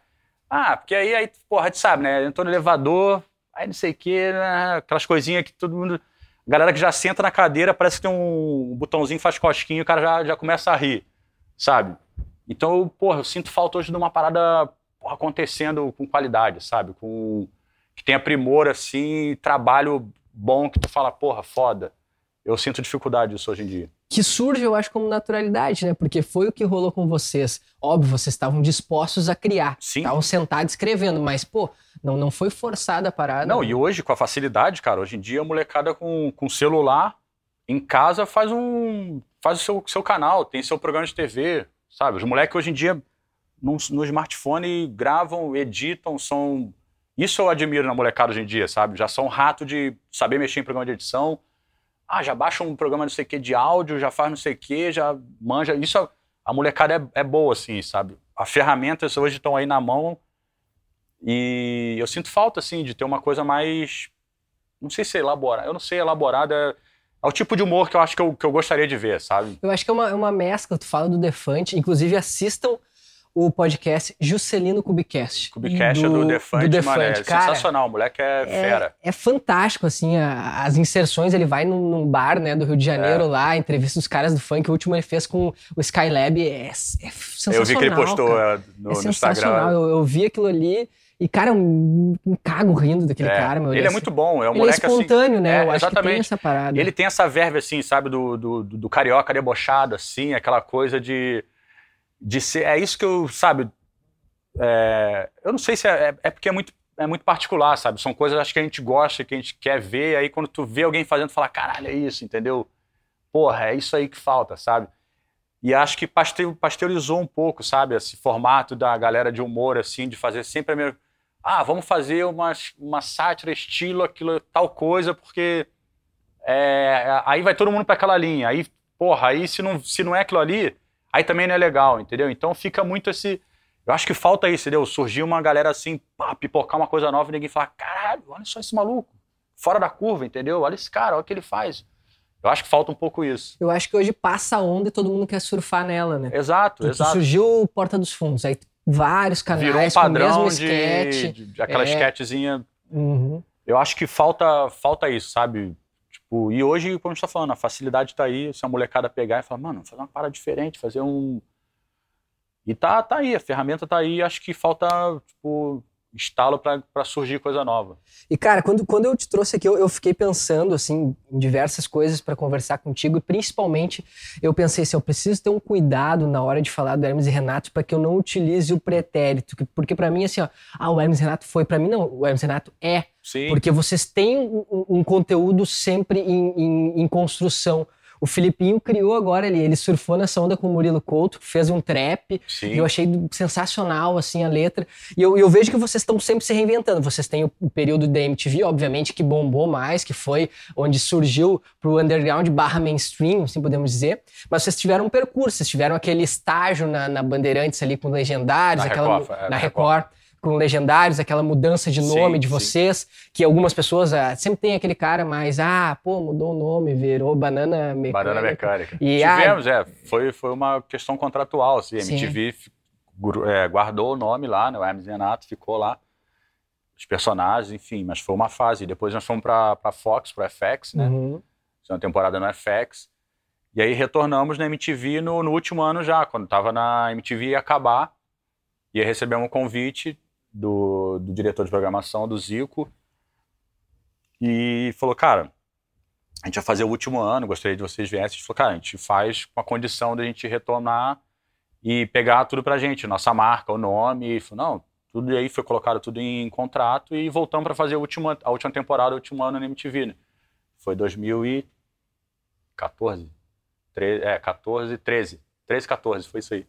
Ah, porque aí, aí porra, a gente sabe, né? Entrou no elevador, aí não sei o quê, né? aquelas coisinhas que todo mundo. galera que já senta na cadeira, parece que tem um botãozinho faz cosquinho, o cara já, já começa a rir, sabe? Então, porra, eu sinto falta hoje de uma parada porra, acontecendo com qualidade, sabe? Com que tenha primor assim, trabalho bom que tu fala, porra, foda. Eu sinto dificuldade disso hoje em dia. Que surge, eu acho, como naturalidade, né? Porque foi o que rolou com vocês. Óbvio, vocês estavam dispostos a criar. Sim. Estavam sentados escrevendo, mas, pô, não, não foi forçada a parada. Não, e hoje, com a facilidade, cara, hoje em dia a molecada com, com celular em casa faz um. faz o seu, seu canal, tem seu programa de TV, sabe? Os moleques hoje em dia no, no smartphone gravam, editam, são. Isso eu admiro na molecada hoje em dia, sabe? Já são rato de saber mexer em programa de edição. Ah, já baixa um programa não sei o que de áudio, já faz não sei o que, já manja. Isso a molecada é, é boa, assim, sabe? As ferramentas hoje estão aí na mão e eu sinto falta, assim, de ter uma coisa mais. Não sei se é elaborada. Eu não sei elaborada. É o tipo de humor que eu acho que eu, que eu gostaria de ver, sabe? Eu acho que é uma, é uma mescla. Tu fala do Defante. Inclusive, assistam o podcast Juscelino Cubicast. Cubicast do, é do Defante, do Defante. Mané. Cara, sensacional, o moleque é, é, fera. É fantástico, assim, a, as inserções, ele vai num, num, bar, né, do Rio de Janeiro é. lá, entrevista os caras do funk, o último ele fez com o Skylab, é, é sensacional. Eu vi que ele postou. É, no, é sensacional. no Instagram. Eu, eu vi aquilo ali... E, cara, um, um cago rindo daquele é, cara, meu. Ele, é muito bom, é um ele moleque é espontâneo, assim, né? É, eu acho exatamente. que tem essa parada. Ele tem essa verve, assim, sabe, do, do, do carioca debochado, assim, aquela coisa de, de ser. É isso que eu, sabe, é, eu não sei se é, é, é, porque é muito, é muito particular, sabe? São coisas acho que a gente gosta, que a gente quer ver, aí quando tu vê alguém fazendo, tu fala, caralho, é isso, entendeu? Porra, é isso aí que falta, sabe? E acho que pasteurizou um pouco, sabe? Esse formato da galera de humor, assim, de fazer sempre a mesma. Ah, vamos fazer uma, uma sátira, estilo, aquilo, tal coisa, porque é, aí vai todo mundo para aquela linha. Aí, porra, aí se não, se não é aquilo ali, aí também não é legal, entendeu? Então fica muito esse eu acho que falta isso, entendeu? Surgir uma galera assim, pá, pipocar uma coisa nova e ninguém falar, caralho, olha só esse maluco, fora da curva, entendeu? Olha esse cara, olha o que ele faz. Eu acho que falta um pouco isso. Eu acho que hoje passa a onda e todo mundo quer surfar nela, né? Exato, exato. Surgiu Porta dos Fundos, aí vários canais Virou um padrão com o mesmo de, de, de aquela é. sketchzinha. Uhum. Eu acho que falta, falta isso, sabe? Tipo, e hoje, como a gente tá falando, a facilidade tá aí, se a molecada pegar e falar, mano, fazer uma parada diferente, fazer um e tá, tá aí, a ferramenta tá aí, acho que falta, tipo, estalo para surgir coisa nova. E, cara, quando, quando eu te trouxe aqui, eu, eu fiquei pensando, assim, em diversas coisas para conversar contigo, e principalmente eu pensei assim, eu preciso ter um cuidado na hora de falar do Hermes e Renato para que eu não utilize o pretérito, porque para mim, assim, ó, ah, o Hermes e Renato foi, para mim não, o Hermes e Renato é, Sim. porque vocês têm um, um conteúdo sempre em, em, em construção, o Filipinho criou agora, ele, ele surfou nessa onda com o Murilo Couto, fez um trap. Sim. E eu achei sensacional, assim, a letra. E eu, eu vejo que vocês estão sempre se reinventando. Vocês têm o, o, período da MTV, obviamente, que bombou mais, que foi onde surgiu pro underground barra mainstream, assim podemos dizer. Mas vocês tiveram um percurso, vocês tiveram aquele estágio na, na Bandeirantes ali com legendários, na aquela, Record, na Record. Record com legendários, aquela mudança de nome sim, de vocês, sim. que algumas pessoas ah, sempre tem aquele cara mais, ah, pô, mudou o nome, virou Banana Mecânica. Banana Mecânica. E, Tivemos, ah, é, foi, foi uma questão contratual, assim, a MTV é, guardou o nome lá, né, o Hermes Renato ficou lá, os personagens, enfim, mas foi uma fase. Depois nós fomos para Fox, para FX, né, uhum. uma temporada no FX, e aí retornamos na MTV no, no último ano já, quando estava na MTV ia acabar, e aí recebemos um convite do, do diretor de programação, do Zico, e falou, cara, a gente vai fazer o último ano, gostaria de vocês viessem. A gente falou, cara, a gente faz com a condição de a gente retornar e pegar tudo pra gente, nossa marca, o nome. Falou, não, tudo aí foi colocado tudo em contrato e voltamos para fazer a última, a última temporada, o último ano na MTV. Né? Foi 2014. 13, é, 14, 13. 13, 14, foi isso aí.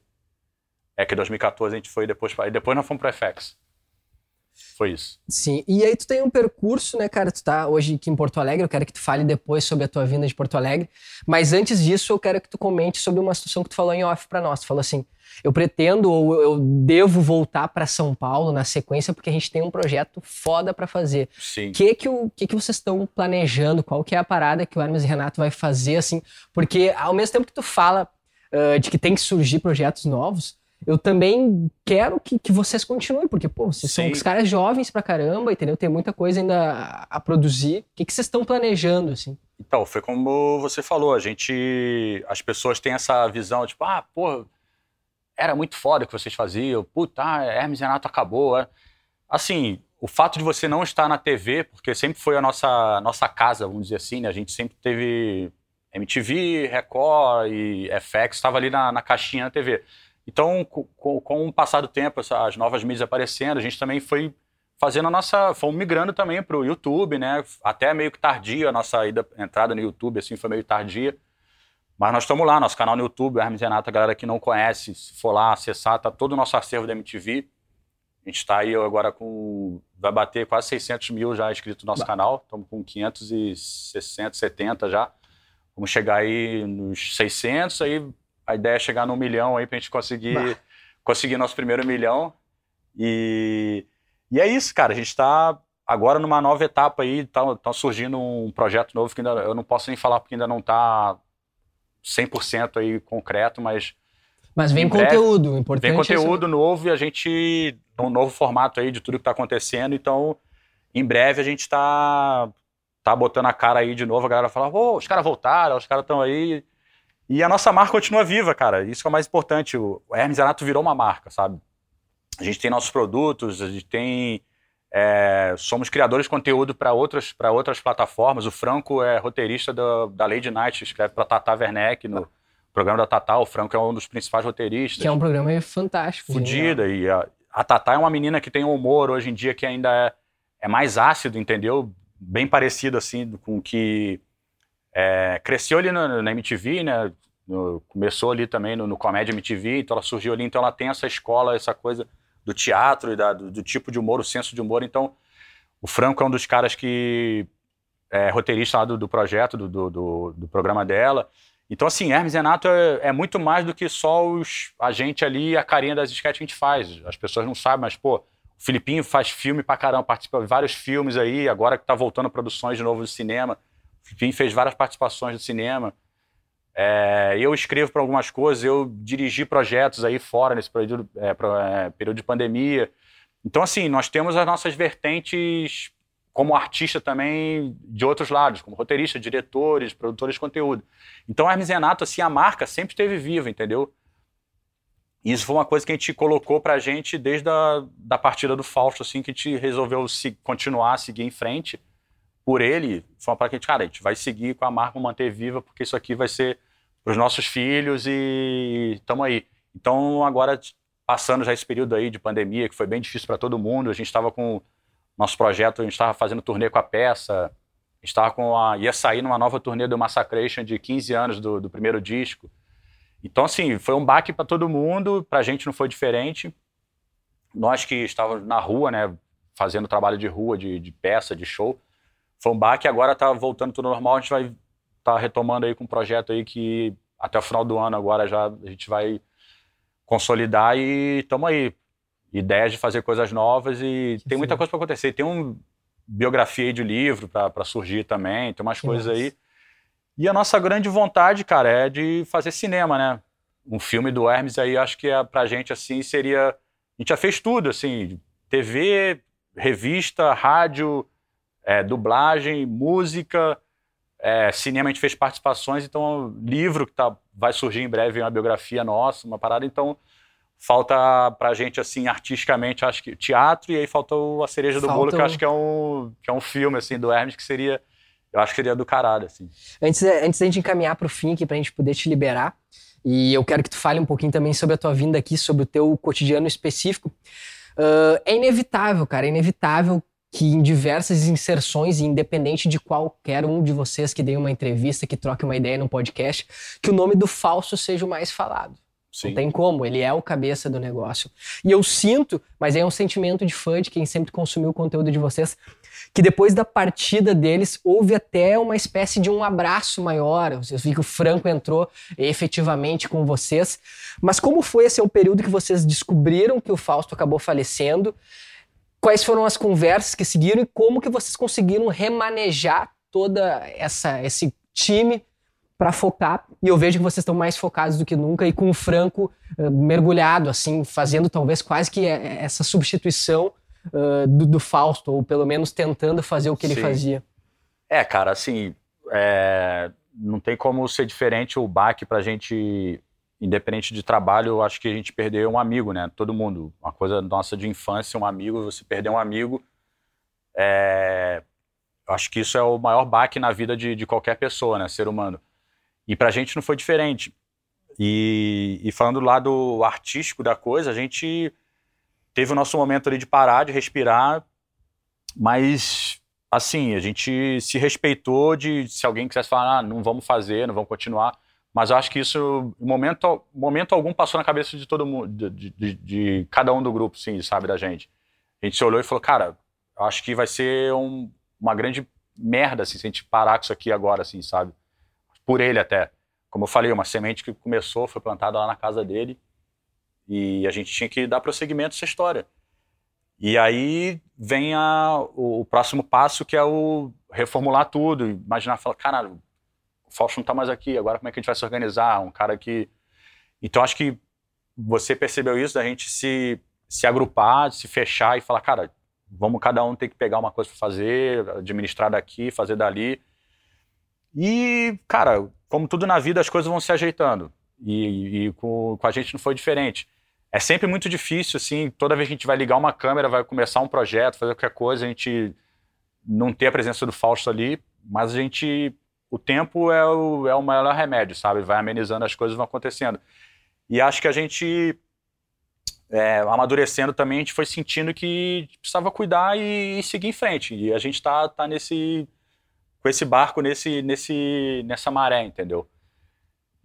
É que 2014 a gente foi depois, depois nós fomos para FX. Foi isso. Sim. E aí tu tem um percurso, né, cara? Tu tá hoje aqui em Porto Alegre, eu quero que tu fale depois sobre a tua vinda de Porto Alegre. Mas antes disso, eu quero que tu comente sobre uma situação que tu falou em off para nós. Tu falou assim: eu pretendo ou eu devo voltar para São Paulo na sequência porque a gente tem um projeto foda para fazer. Sim. O que que, o, que que vocês estão planejando? Qual que é a parada que o Hermes e Renato vai fazer, assim? Porque ao mesmo tempo que tu fala uh, de que tem que surgir projetos novos, eu também quero que, que vocês continuem, porque, pô, vocês Sim. são os caras jovens pra caramba, entendeu? Tem muita coisa ainda a, produzir. O que, que vocês estão planejando, assim? Então, foi como você falou, a gente. As pessoas têm essa visão, tipo, ah, pô, era muito foda o que vocês faziam, puta, ah, Hermes Renato acabou. É. Assim, o fato de você não estar na TV, porque sempre foi a nossa, nossa casa, vamos dizer assim, né? A gente sempre teve MTV, Record e FX, estava ali na, na caixinha na TV. Então, com, com o passar do tempo, as novas mídias aparecendo, a gente também foi fazendo a nossa. Fomos migrando também para o YouTube, né? Até meio que tardia a nossa ida, entrada no YouTube, assim, foi meio tardia. Mas nós estamos lá, nosso canal no YouTube, Hermes Renato, a galera que não conhece, se for lá acessar, tá todo o nosso acervo da MTV. A gente está aí agora com. Vai bater quase 600 mil já inscritos no nosso bah. canal. Estamos com 560, 70 já. Vamos chegar aí nos 600, aí a ideia é chegar num milhão aí para a gente conseguir, conseguir nosso primeiro milhão. E, e é isso, cara. A gente está agora numa nova etapa aí, tá, tá, surgindo um projeto novo que ainda, eu não posso nem falar porque ainda não está 100% aí concreto, mas... Mas vem conteúdo, importante. Vem conteúdo novo e a gente, um novo formato aí de tudo que está acontecendo, então em breve a gente está tá botando a cara aí de novo, a galera fala, oh, os caras voltaram, os caras estão aí, e a nossa marca continua viva, cara. Isso é o mais importante. O Hermes Renato virou uma marca, sabe? A gente tem nossos produtos, a gente tem. É, somos criadores de conteúdo para outras, outras plataformas. O Franco é roteirista da, da Lady Night, escreve para Tata Werneck no programa da Tata. O Franco é um dos principais roteiristas. Que é um programa fantástico. Fudida. E a, a Tata é uma menina que tem um humor hoje em dia que ainda é, é mais ácido, entendeu? Bem parecido assim com o que é, cresceu ali na, na MTV, né? No, começou ali também no, no Comédia MTV, então ela surgiu ali, então ela tem essa escola, essa coisa do teatro e da, do, do, tipo de humor, o senso de humor. Então, o Franco é um dos caras que é roteirista lá do, do projeto, do, do, do, programa dela. Então, assim, Hermes Renato é, é, muito mais do que só os, a gente ali e a carinha das sketches que a gente faz. As pessoas não sabem, mas, pô, o Filipinho faz filme pra caramba, participa de vários filmes aí, agora que tá voltando a produções de novo do cinema. Fez várias participações no cinema. É, eu escrevo para algumas coisas, eu dirigi projetos aí fora nesse período, é, é, período de pandemia. Então, assim, nós temos as nossas vertentes como artista também de outros lados, como roteirista, diretores, produtores de conteúdo. Então, Hermes Renato, assim, a marca sempre esteve viva, entendeu? E isso foi uma coisa que a gente colocou para a gente desde a da partida do Fausto, assim, que a gente resolveu se, continuar, seguir em frente por ele, foi uma parada que a gente, cara, a gente vai seguir com a marca, manter viva, porque isso aqui vai ser para os nossos filhos e estamos aí. Então, agora, passando já esse período aí de pandemia, que foi bem difícil para todo mundo, a gente estava com nosso projeto, a gente estava fazendo turnê com a peça, estava com a, ia sair numa nova turnê do Massacration de 15 anos do, do primeiro disco. Então, assim, foi um baque para todo mundo, para a gente não foi diferente. Nós que estávamos na rua, né, fazendo trabalho de rua, de, de peça, de show, foi um baque, agora está voltando tudo normal, a gente vai estar tá retomando aí com um projeto aí que até o final do ano agora já a gente vai consolidar e estamos aí. Ideias de fazer coisas novas e que tem muita coisa para acontecer. Tem uma biografia aí de livro para surgir também, tem umas que coisas aí. E a nossa grande vontade, cara, é de fazer cinema, né? Um filme do Hermes aí, acho que é, pra gente, assim, seria... A gente já fez tudo, assim, TV, revista, rádio, é, dublagem, música, é, cinema a gente fez participações, então livro que tá, vai surgir em breve, uma biografia nossa, uma parada, então falta pra gente, assim, artisticamente, acho que teatro, e aí faltou a cereja do falta bolo, que eu acho que é, um, que é um filme, assim, do Hermes, que seria, eu acho que seria do caralho, assim. Antes, antes da gente encaminhar pro fim aqui, pra gente poder te liberar, e eu quero que tu fale um pouquinho também sobre a tua vinda aqui, sobre o teu cotidiano específico, uh, é inevitável, cara, é inevitável que em diversas inserções, independente de qualquer um de vocês que dê uma entrevista, que troque uma ideia no podcast, que o nome do falso seja o mais falado. Sim. Não tem como, ele é o cabeça do negócio. E eu sinto, mas é um sentimento de fã de quem sempre consumiu o conteúdo de vocês, que depois da partida deles houve até uma espécie de um abraço maior. Eu vi que o Franco entrou efetivamente com vocês. Mas como foi esse é o período que vocês descobriram que o Fausto acabou falecendo? Quais foram as conversas que seguiram e como que vocês conseguiram remanejar toda essa esse time para focar e eu vejo que vocês estão mais focados do que nunca e com o Franco uh, mergulhado assim, fazendo talvez quase que é, essa substituição uh, do, do, Fausto ou pelo menos tentando fazer o que Sim. ele fazia. É, cara, assim, é, não tem como ser diferente o baque para a gente, independente de trabalho, eu acho que a gente perdeu um amigo, né? Todo mundo, uma coisa nossa de infância, um amigo, você perder um amigo, é, eu acho que isso é o maior baque na vida de, de qualquer pessoa, né? Ser humano. E para a gente não foi diferente. E, e falando do lado artístico da coisa, a gente teve o nosso momento ali de parar, de respirar, mas assim, a gente se respeitou de se alguém quisesse falar, ah, não vamos fazer, não vamos continuar. Mas acho que isso, momento, momento algum, passou na cabeça de todo mundo, de, de, de, cada um do grupo, sim, sabe, da gente. A gente se olhou e falou, cara, acho que vai ser um, uma grande merda, assim, se a gente parar com isso aqui agora, assim, sabe? por ele até. Como eu falei, uma semente que começou, foi plantada lá na casa dele e a gente tinha que dar prosseguimento a essa história. E aí vem a, o, o, próximo passo, que é o reformular tudo, imaginar, falar, cara, o Fausto não está mais aqui, agora como é que a gente vai se organizar? Um cara que... Então acho que você percebeu isso, da gente se, se agrupar, se fechar e falar, cara, vamos cada um ter que pegar uma coisa para fazer, administrar daqui, fazer dali. E, cara, como tudo na vida, as coisas vão se ajeitando. E, e com, com, a gente não foi diferente. É sempre muito difícil, assim, toda vez que a gente vai ligar uma câmera, vai começar um projeto, fazer qualquer coisa, a gente não ter a presença do Fausto ali, mas a gente. O tempo é o, é o maior remédio, sabe? Vai amenizando as coisas, vão acontecendo. E acho que a gente, é, amadurecendo também, a gente foi sentindo que precisava cuidar e, e seguir em frente. E a gente está tá nesse com esse barco nesse, nesse, nessa maré, entendeu?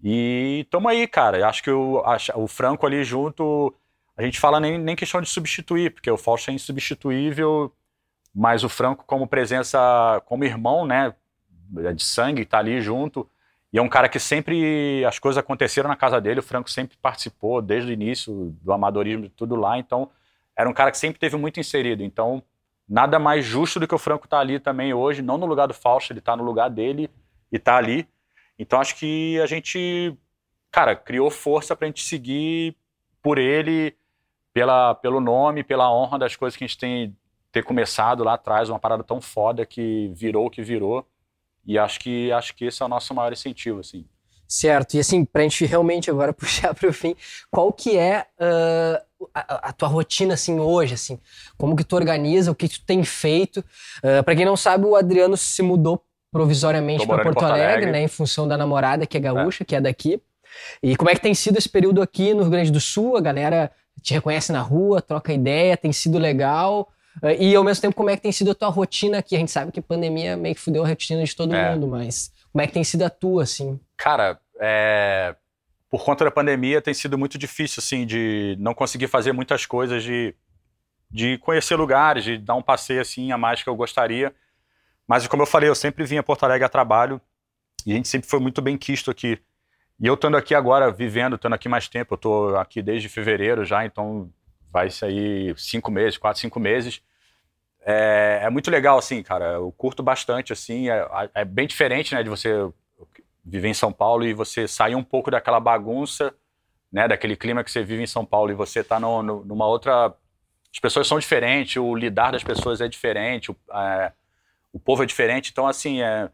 E tamo aí, cara. Acho que o, o Franco ali junto, a gente fala nem, nem questão de substituir, porque o Fausto é insubstituível, mas o Franco como presença, como irmão, né, de sangue, tá ali junto. E é um cara que sempre as coisas aconteceram na casa dele, o Franco sempre participou desde o início do amadorismo, tudo lá, então era um cara que sempre teve muito inserido. Então, nada mais justo do que o Franco estar tá ali também hoje, não no lugar do Fausto, ele está no lugar dele e está ali. Então acho que a gente, cara, criou força para a gente seguir por ele, pela, pelo nome, pela honra das coisas que a gente tem ter começado lá atrás, uma parada tão foda que virou o que virou. E acho que acho que esse é o nosso maior incentivo, assim. Certo. E assim, para a gente realmente agora puxar para o fim, qual que é uh, a, a, tua rotina assim hoje, assim? Como que tu organiza, o que tu tem feito? Uh, ah, para quem não sabe, o Adriano se mudou provisoriamente para Porto, Porto Alegre, Alegre, né, em função da namorada que é gaúcha, é. que é daqui. E como é que tem sido esse período aqui no Rio Grande do Sul? A galera te reconhece na rua, troca ideia, tem sido legal? E ao mesmo tempo, como é que tem sido a tua rotina aqui? A gente sabe que a pandemia meio que fudeu a rotina de todo é. mundo, mas como é que tem sido a tua, assim? Cara, é, por conta da pandemia, tem sido muito difícil, assim, de não conseguir fazer muitas coisas, de, de conhecer lugares, de dar um passeio, assim, a mais que eu gostaria. Mas, como eu falei, eu sempre vim a Porto Alegre a trabalho e a gente sempre foi muito bem quisto aqui. E eu estando aqui agora, vivendo, estando aqui mais tempo, eu estou aqui desde fevereiro já, então vai sair cinco meses, quatro, cinco meses. É, é, muito legal, assim, cara. Eu curto bastante, assim. É, é, bem diferente, né, de você viver em São Paulo e você sair um pouco daquela bagunça, né, daquele clima que você vive em São Paulo e você tá no, no, numa outra. As pessoas são diferentes, o lidar das pessoas é diferente, o, é, o povo é diferente. Então, assim, é,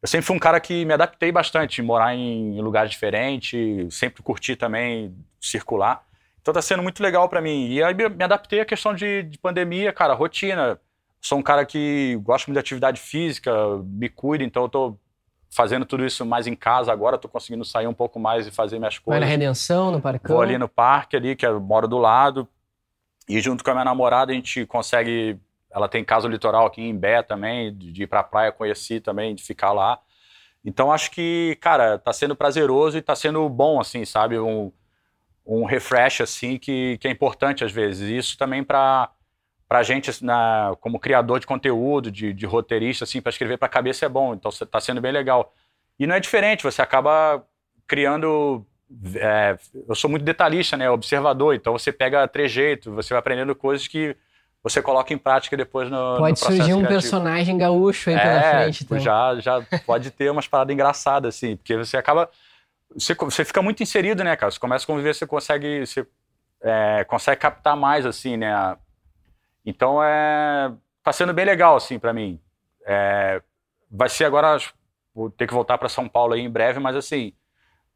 eu sempre fui um cara que me adaptei bastante, morar em, em lugares diferentes, sempre curti também circular. Então tá sendo muito legal para mim. E aí me adaptei à questão de, de pandemia, cara, rotina. Sou um cara que gosta muito de atividade física, me cuido, então eu tô fazendo tudo isso mais em casa agora, tô conseguindo sair um pouco mais e fazer minhas coisas. Vai na Redenção, no Parcão? Vou ali no parque ali, que eu moro do lado. E junto com a minha namorada a gente consegue, ela tem casa litoral aqui em Bé também, de ir pra praia conhecer também, de ficar lá. Então acho que, cara, tá sendo prazeroso e tá sendo bom, assim, sabe? Um, um refresh, assim, que, que é importante às vezes. Isso também para para a gente, na, como criador de conteúdo, de, de roteirista, assim, para escrever para a cabeça é bom. Então, está sendo bem legal. E não é diferente, você acaba criando. É, eu sou muito detalhista, né, observador. Então, você pega trejeito, você vai aprendendo coisas que você coloca em prática depois no Pode no surgir um criativo. personagem gaúcho aí pela É, frente. tipo, Então. já, já pode ter umas paradas engraçadas, assim, porque você acaba. Você, você fica muito inserido, né, cara? Você começa a conviver, você consegue. Você é, consegue captar mais, assim, né? Então é. Tá sendo bem legal, assim, pra mim. É, vai ser agora. Vou ter que voltar pra São Paulo aí em breve, mas assim.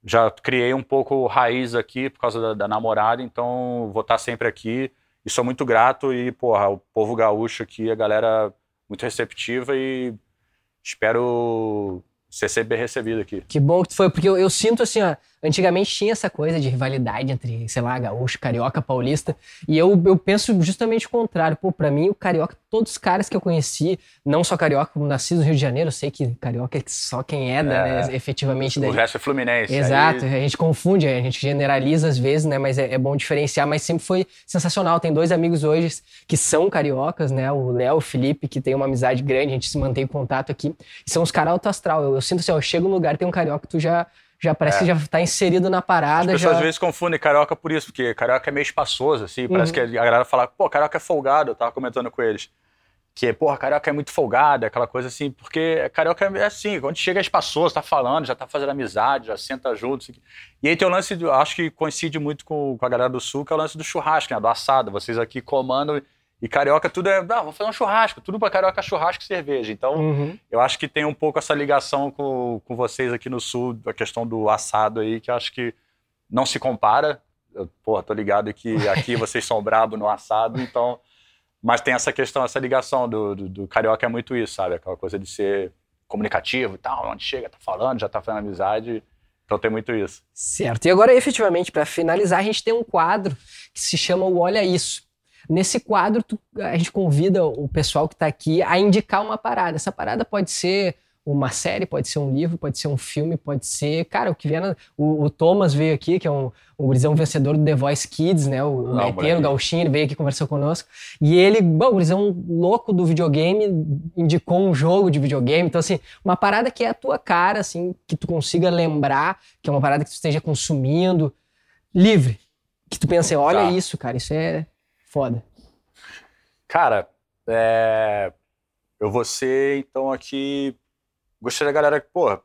Já criei um pouco raiz aqui por causa da, da namorada, então vou estar sempre aqui. E sou muito grato. E, porra, o povo gaúcho aqui, a galera muito receptiva e espero ser sempre bem recebido aqui. Que bom que tu foi, porque eu, eu sinto assim, ó, antigamente tinha essa coisa de rivalidade entre, sei lá, gaúcho, carioca, paulista, e eu, eu penso justamente o contrário. Pô, pra mim, o carioca, todos os caras que eu conheci, não só carioca, como nascido no Rio de Janeiro, eu sei que carioca é só quem é, da, É. né, efetivamente. O daí. resto é Fluminense. Exato, Aí, a gente confunde, a gente generaliza às vezes, né? Mas é, é bom diferenciar, mas sempre foi sensacional. Tem dois amigos hoje que são cariocas, né? O Léo e o Felipe, que tem uma amizade grande, a gente se mantém em contato aqui. E são os caras alto astral. Eu, eu sinto assim, ó, eu chego num lugar tem um carioca, tu já, já parece É. que já tá inserido na as parada. pessoas já... às vezes confundem carioca por isso, porque carioca é meio espaçoso, assim. Parece Uhum. que a galera fala, pô, carioca é folgado. Eu tava comentando com eles. Que, porra, carioca é muito folgado, aquela coisa assim, porque carioca é assim, quando chega é espaçoso, tá falando, já tá fazendo amizade, já senta junto. assim. E aí tem o lance, do- acho que coincide muito com, com a galera do sul, que é o lance do churrasco, né? Do assado. Vocês aqui comandam. E carioca tudo é. Não, vamos fazer um churrasco. Tudo pra carioca é churrasco e cerveja. Então, Uhum. eu acho que tem um pouco essa ligação com, com vocês aqui no sul, a questão do assado aí, que eu acho que não se compara. Eu, porra, tô ligado que aqui vocês são brabo no assado, então. Mas tem essa questão, essa ligação do, do, do carioca é muito isso, sabe? Aquela coisa de ser comunicativo e tal, onde chega, tá falando, já tá fazendo amizade. Então tem muito isso. Certo. E agora, efetivamente, para finalizar, a gente tem um quadro que se chama o Olha Isso. Nesse quadro, tu- a gente convida o pessoal que está aqui a indicar uma parada. Essa parada pode ser uma série, pode ser um livro, pode ser um filme, pode ser. Cara, o que vier. na- O, o Thomas veio aqui, que é um, um gurizão vencedor do The Voice Kids, né? O, o Ah, o gauchinho, ele veio aqui conversou conosco. E ele, bom, o gurizão louco do videogame, indicou um jogo de videogame. Então, assim, uma parada que é a tua cara, assim, que tu consiga lembrar, que é uma parada que tu esteja consumindo, livre. Que tu pensa, olha Tá. isso, cara, isso é foda. Cara, é, eu vou ser, então, aqui. Gostaria da galera que, pô,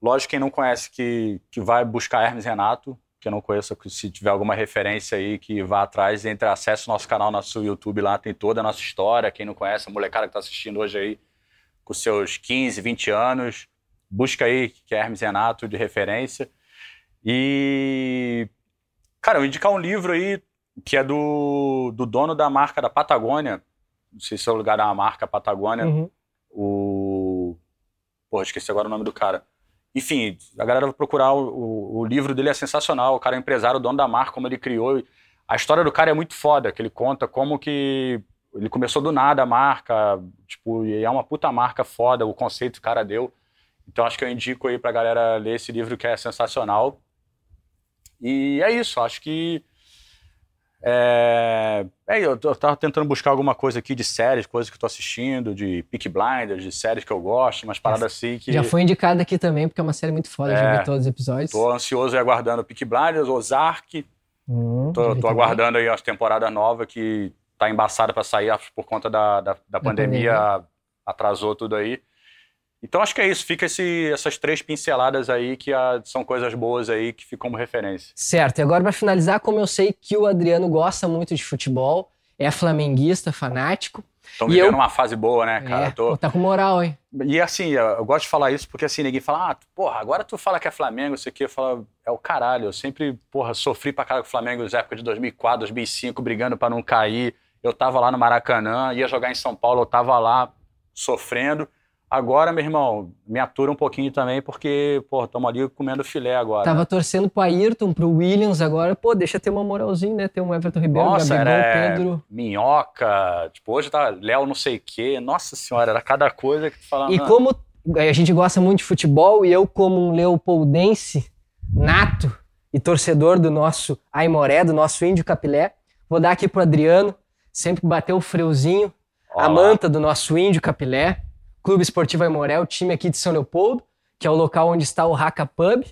lógico, quem não conhece que, que vai buscar Hermes Renato, que eu não conheço, se tiver alguma referência aí, que vá atrás, entre acesse o nosso canal, nosso YouTube lá, tem toda a nossa história. Quem não conhece, a molecada que tá assistindo hoje aí, com seus 15, 20 anos, busca aí, que é Hermes Renato, de referência. E. Cara, eu indicar um livro aí que é do, do dono da marca da Patagônia. Não sei se é o lugar da marca Patagônia. Uhum. O. Porra, esqueci agora o nome do cara. Enfim, a galera vai procurar o, o, o livro dele, é sensacional. O cara é empresário, dono da marca, como ele criou. A história do cara é muito foda, que ele conta como que ele começou do nada a marca, tipo, e é uma puta marca foda, o conceito que o cara deu. Então acho que eu indico aí pra galera ler esse livro que é sensacional. E é isso, acho que. É, é, eu, eu tava tentando buscar alguma coisa aqui de séries, coisas que eu tô assistindo, de Peak Blinders, de séries que eu gosto, umas paradas assim que. Já foi indicado aqui também, porque é uma série muito foda, já É. vi todos os episódios. Tô ansioso e aguardando Peak Blinders, Ozark. Hum, já Tô, tô aguardando aí as temporadas novas que tá embaçada para sair acho, por conta da, da, da pandemia, atrasou tudo aí. Então acho que é isso, fica esse, essas três pinceladas aí que ah, são coisas boas aí que ficam como referência. Certo, e agora para finalizar, como eu sei que o Adriano gosta muito de futebol, é flamenguista, fanático. Estão vivendo eu- uma fase boa, né, cara? é, Tô- pô, tá com moral, hein? E assim, eu, eu gosto de falar isso porque assim, ninguém fala, ah, porra, agora tu fala que é Flamengo, isso aqui, eu falo, é o caralho. Eu sempre, porra, sofri pra caralho com o Flamengo nas épocas de 2004, 2005, brigando pra não cair. Eu tava lá no Maracanã, ia jogar em São Paulo, eu tava lá sofrendo. Agora, meu irmão, me atura um pouquinho também, porque, porra, estamos ali comendo filé agora. Tava torcendo pro Ayrton, pro Williams agora. Pô, deixa ter uma moralzinha, né? Ter um Everton Ribeiro, Nossa, Gabigol, era Pedro. minhoca, tipo, hoje tá Léo não sei o quê. Nossa senhora, era cada coisa que tu falava. E "Não, como a gente gosta muito de futebol, e eu, como um leopoldense nato e torcedor do nosso Aimoré, do nosso Índio Capilé, vou dar aqui pro Adriano, sempre que bater o freuzinho, ó a manta do nosso Índio Capilé, Clube Esportivo Aimoré, o time aqui de São Leopoldo, que é o local onde está o Raca Pub,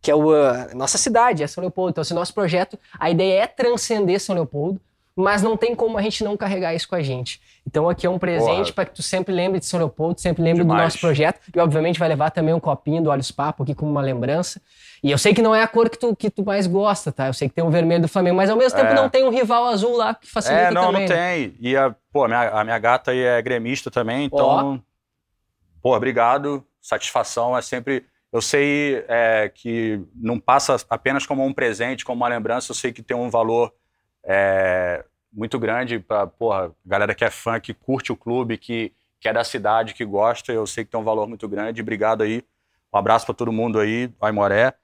que é o, a nossa cidade, é São Leopoldo. Então, esse nosso projeto, a ideia é transcender São Leopoldo. mas não tem como a gente não carregar isso com a gente. Então aqui é um presente para que tu sempre lembre de São Leopoldo, sempre lembre Demais. do nosso projeto e obviamente vai levar também um copinho do Olhos Papo aqui como uma lembrança. E eu sei que não é a cor que tu, que tu mais gosta, tá? Eu sei que tem o vermelho do Flamengo, mas ao mesmo tempo é. não tem um rival azul lá que facilita é, não, também. Não, não né? tem. E a, pô, a minha, a minha gata aí é gremista também, então... Pô, obrigado. Satisfação é sempre... Eu sei é, que não passa apenas como um presente, como uma lembrança, eu sei que tem um valor é, muito grande para porra, galera que é fã, que curte o clube, que, que é da cidade, que gosta. Eu sei que tem um valor muito grande. Obrigado aí. Um abraço para todo mundo aí, Aimoré.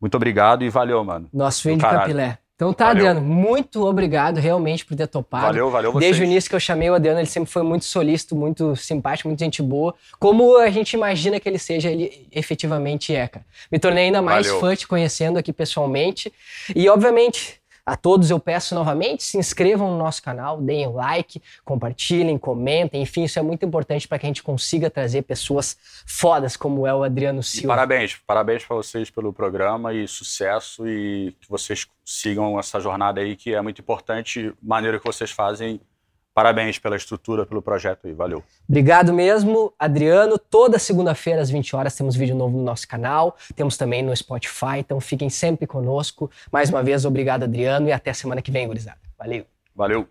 Muito obrigado e valeu, mano. Nosso filho de Capilé. Então tá, valeu. Adriano, muito obrigado realmente por ter topado. Valeu, valeu vocês. Desde o início que eu chamei o Adriano, ele sempre foi muito solícito, muito simpático, muito gente boa. Como a gente imagina que ele seja, ele efetivamente é, cara. Me tornei ainda mais valeu. fã te conhecendo aqui pessoalmente. E, obviamente, a todos eu peço novamente, se inscrevam no nosso canal, deem like, compartilhem, comentem, enfim, isso é muito importante para que a gente consiga trazer pessoas fodas como é o Adriano Silva. E parabéns, parabéns para vocês pelo programa e sucesso e que vocês sigam essa jornada aí que é muito importante, maneira que vocês fazem Parabéns pela estrutura, pelo projeto aí. Valeu. Obrigado mesmo, Adriano. Toda segunda-feira às 20 horas temos vídeo novo no nosso canal. Temos também no Spotify, então fiquem sempre conosco. Mais uma vez, obrigado, Adriano, e até semana que vem, gurizada. Valeu. Valeu.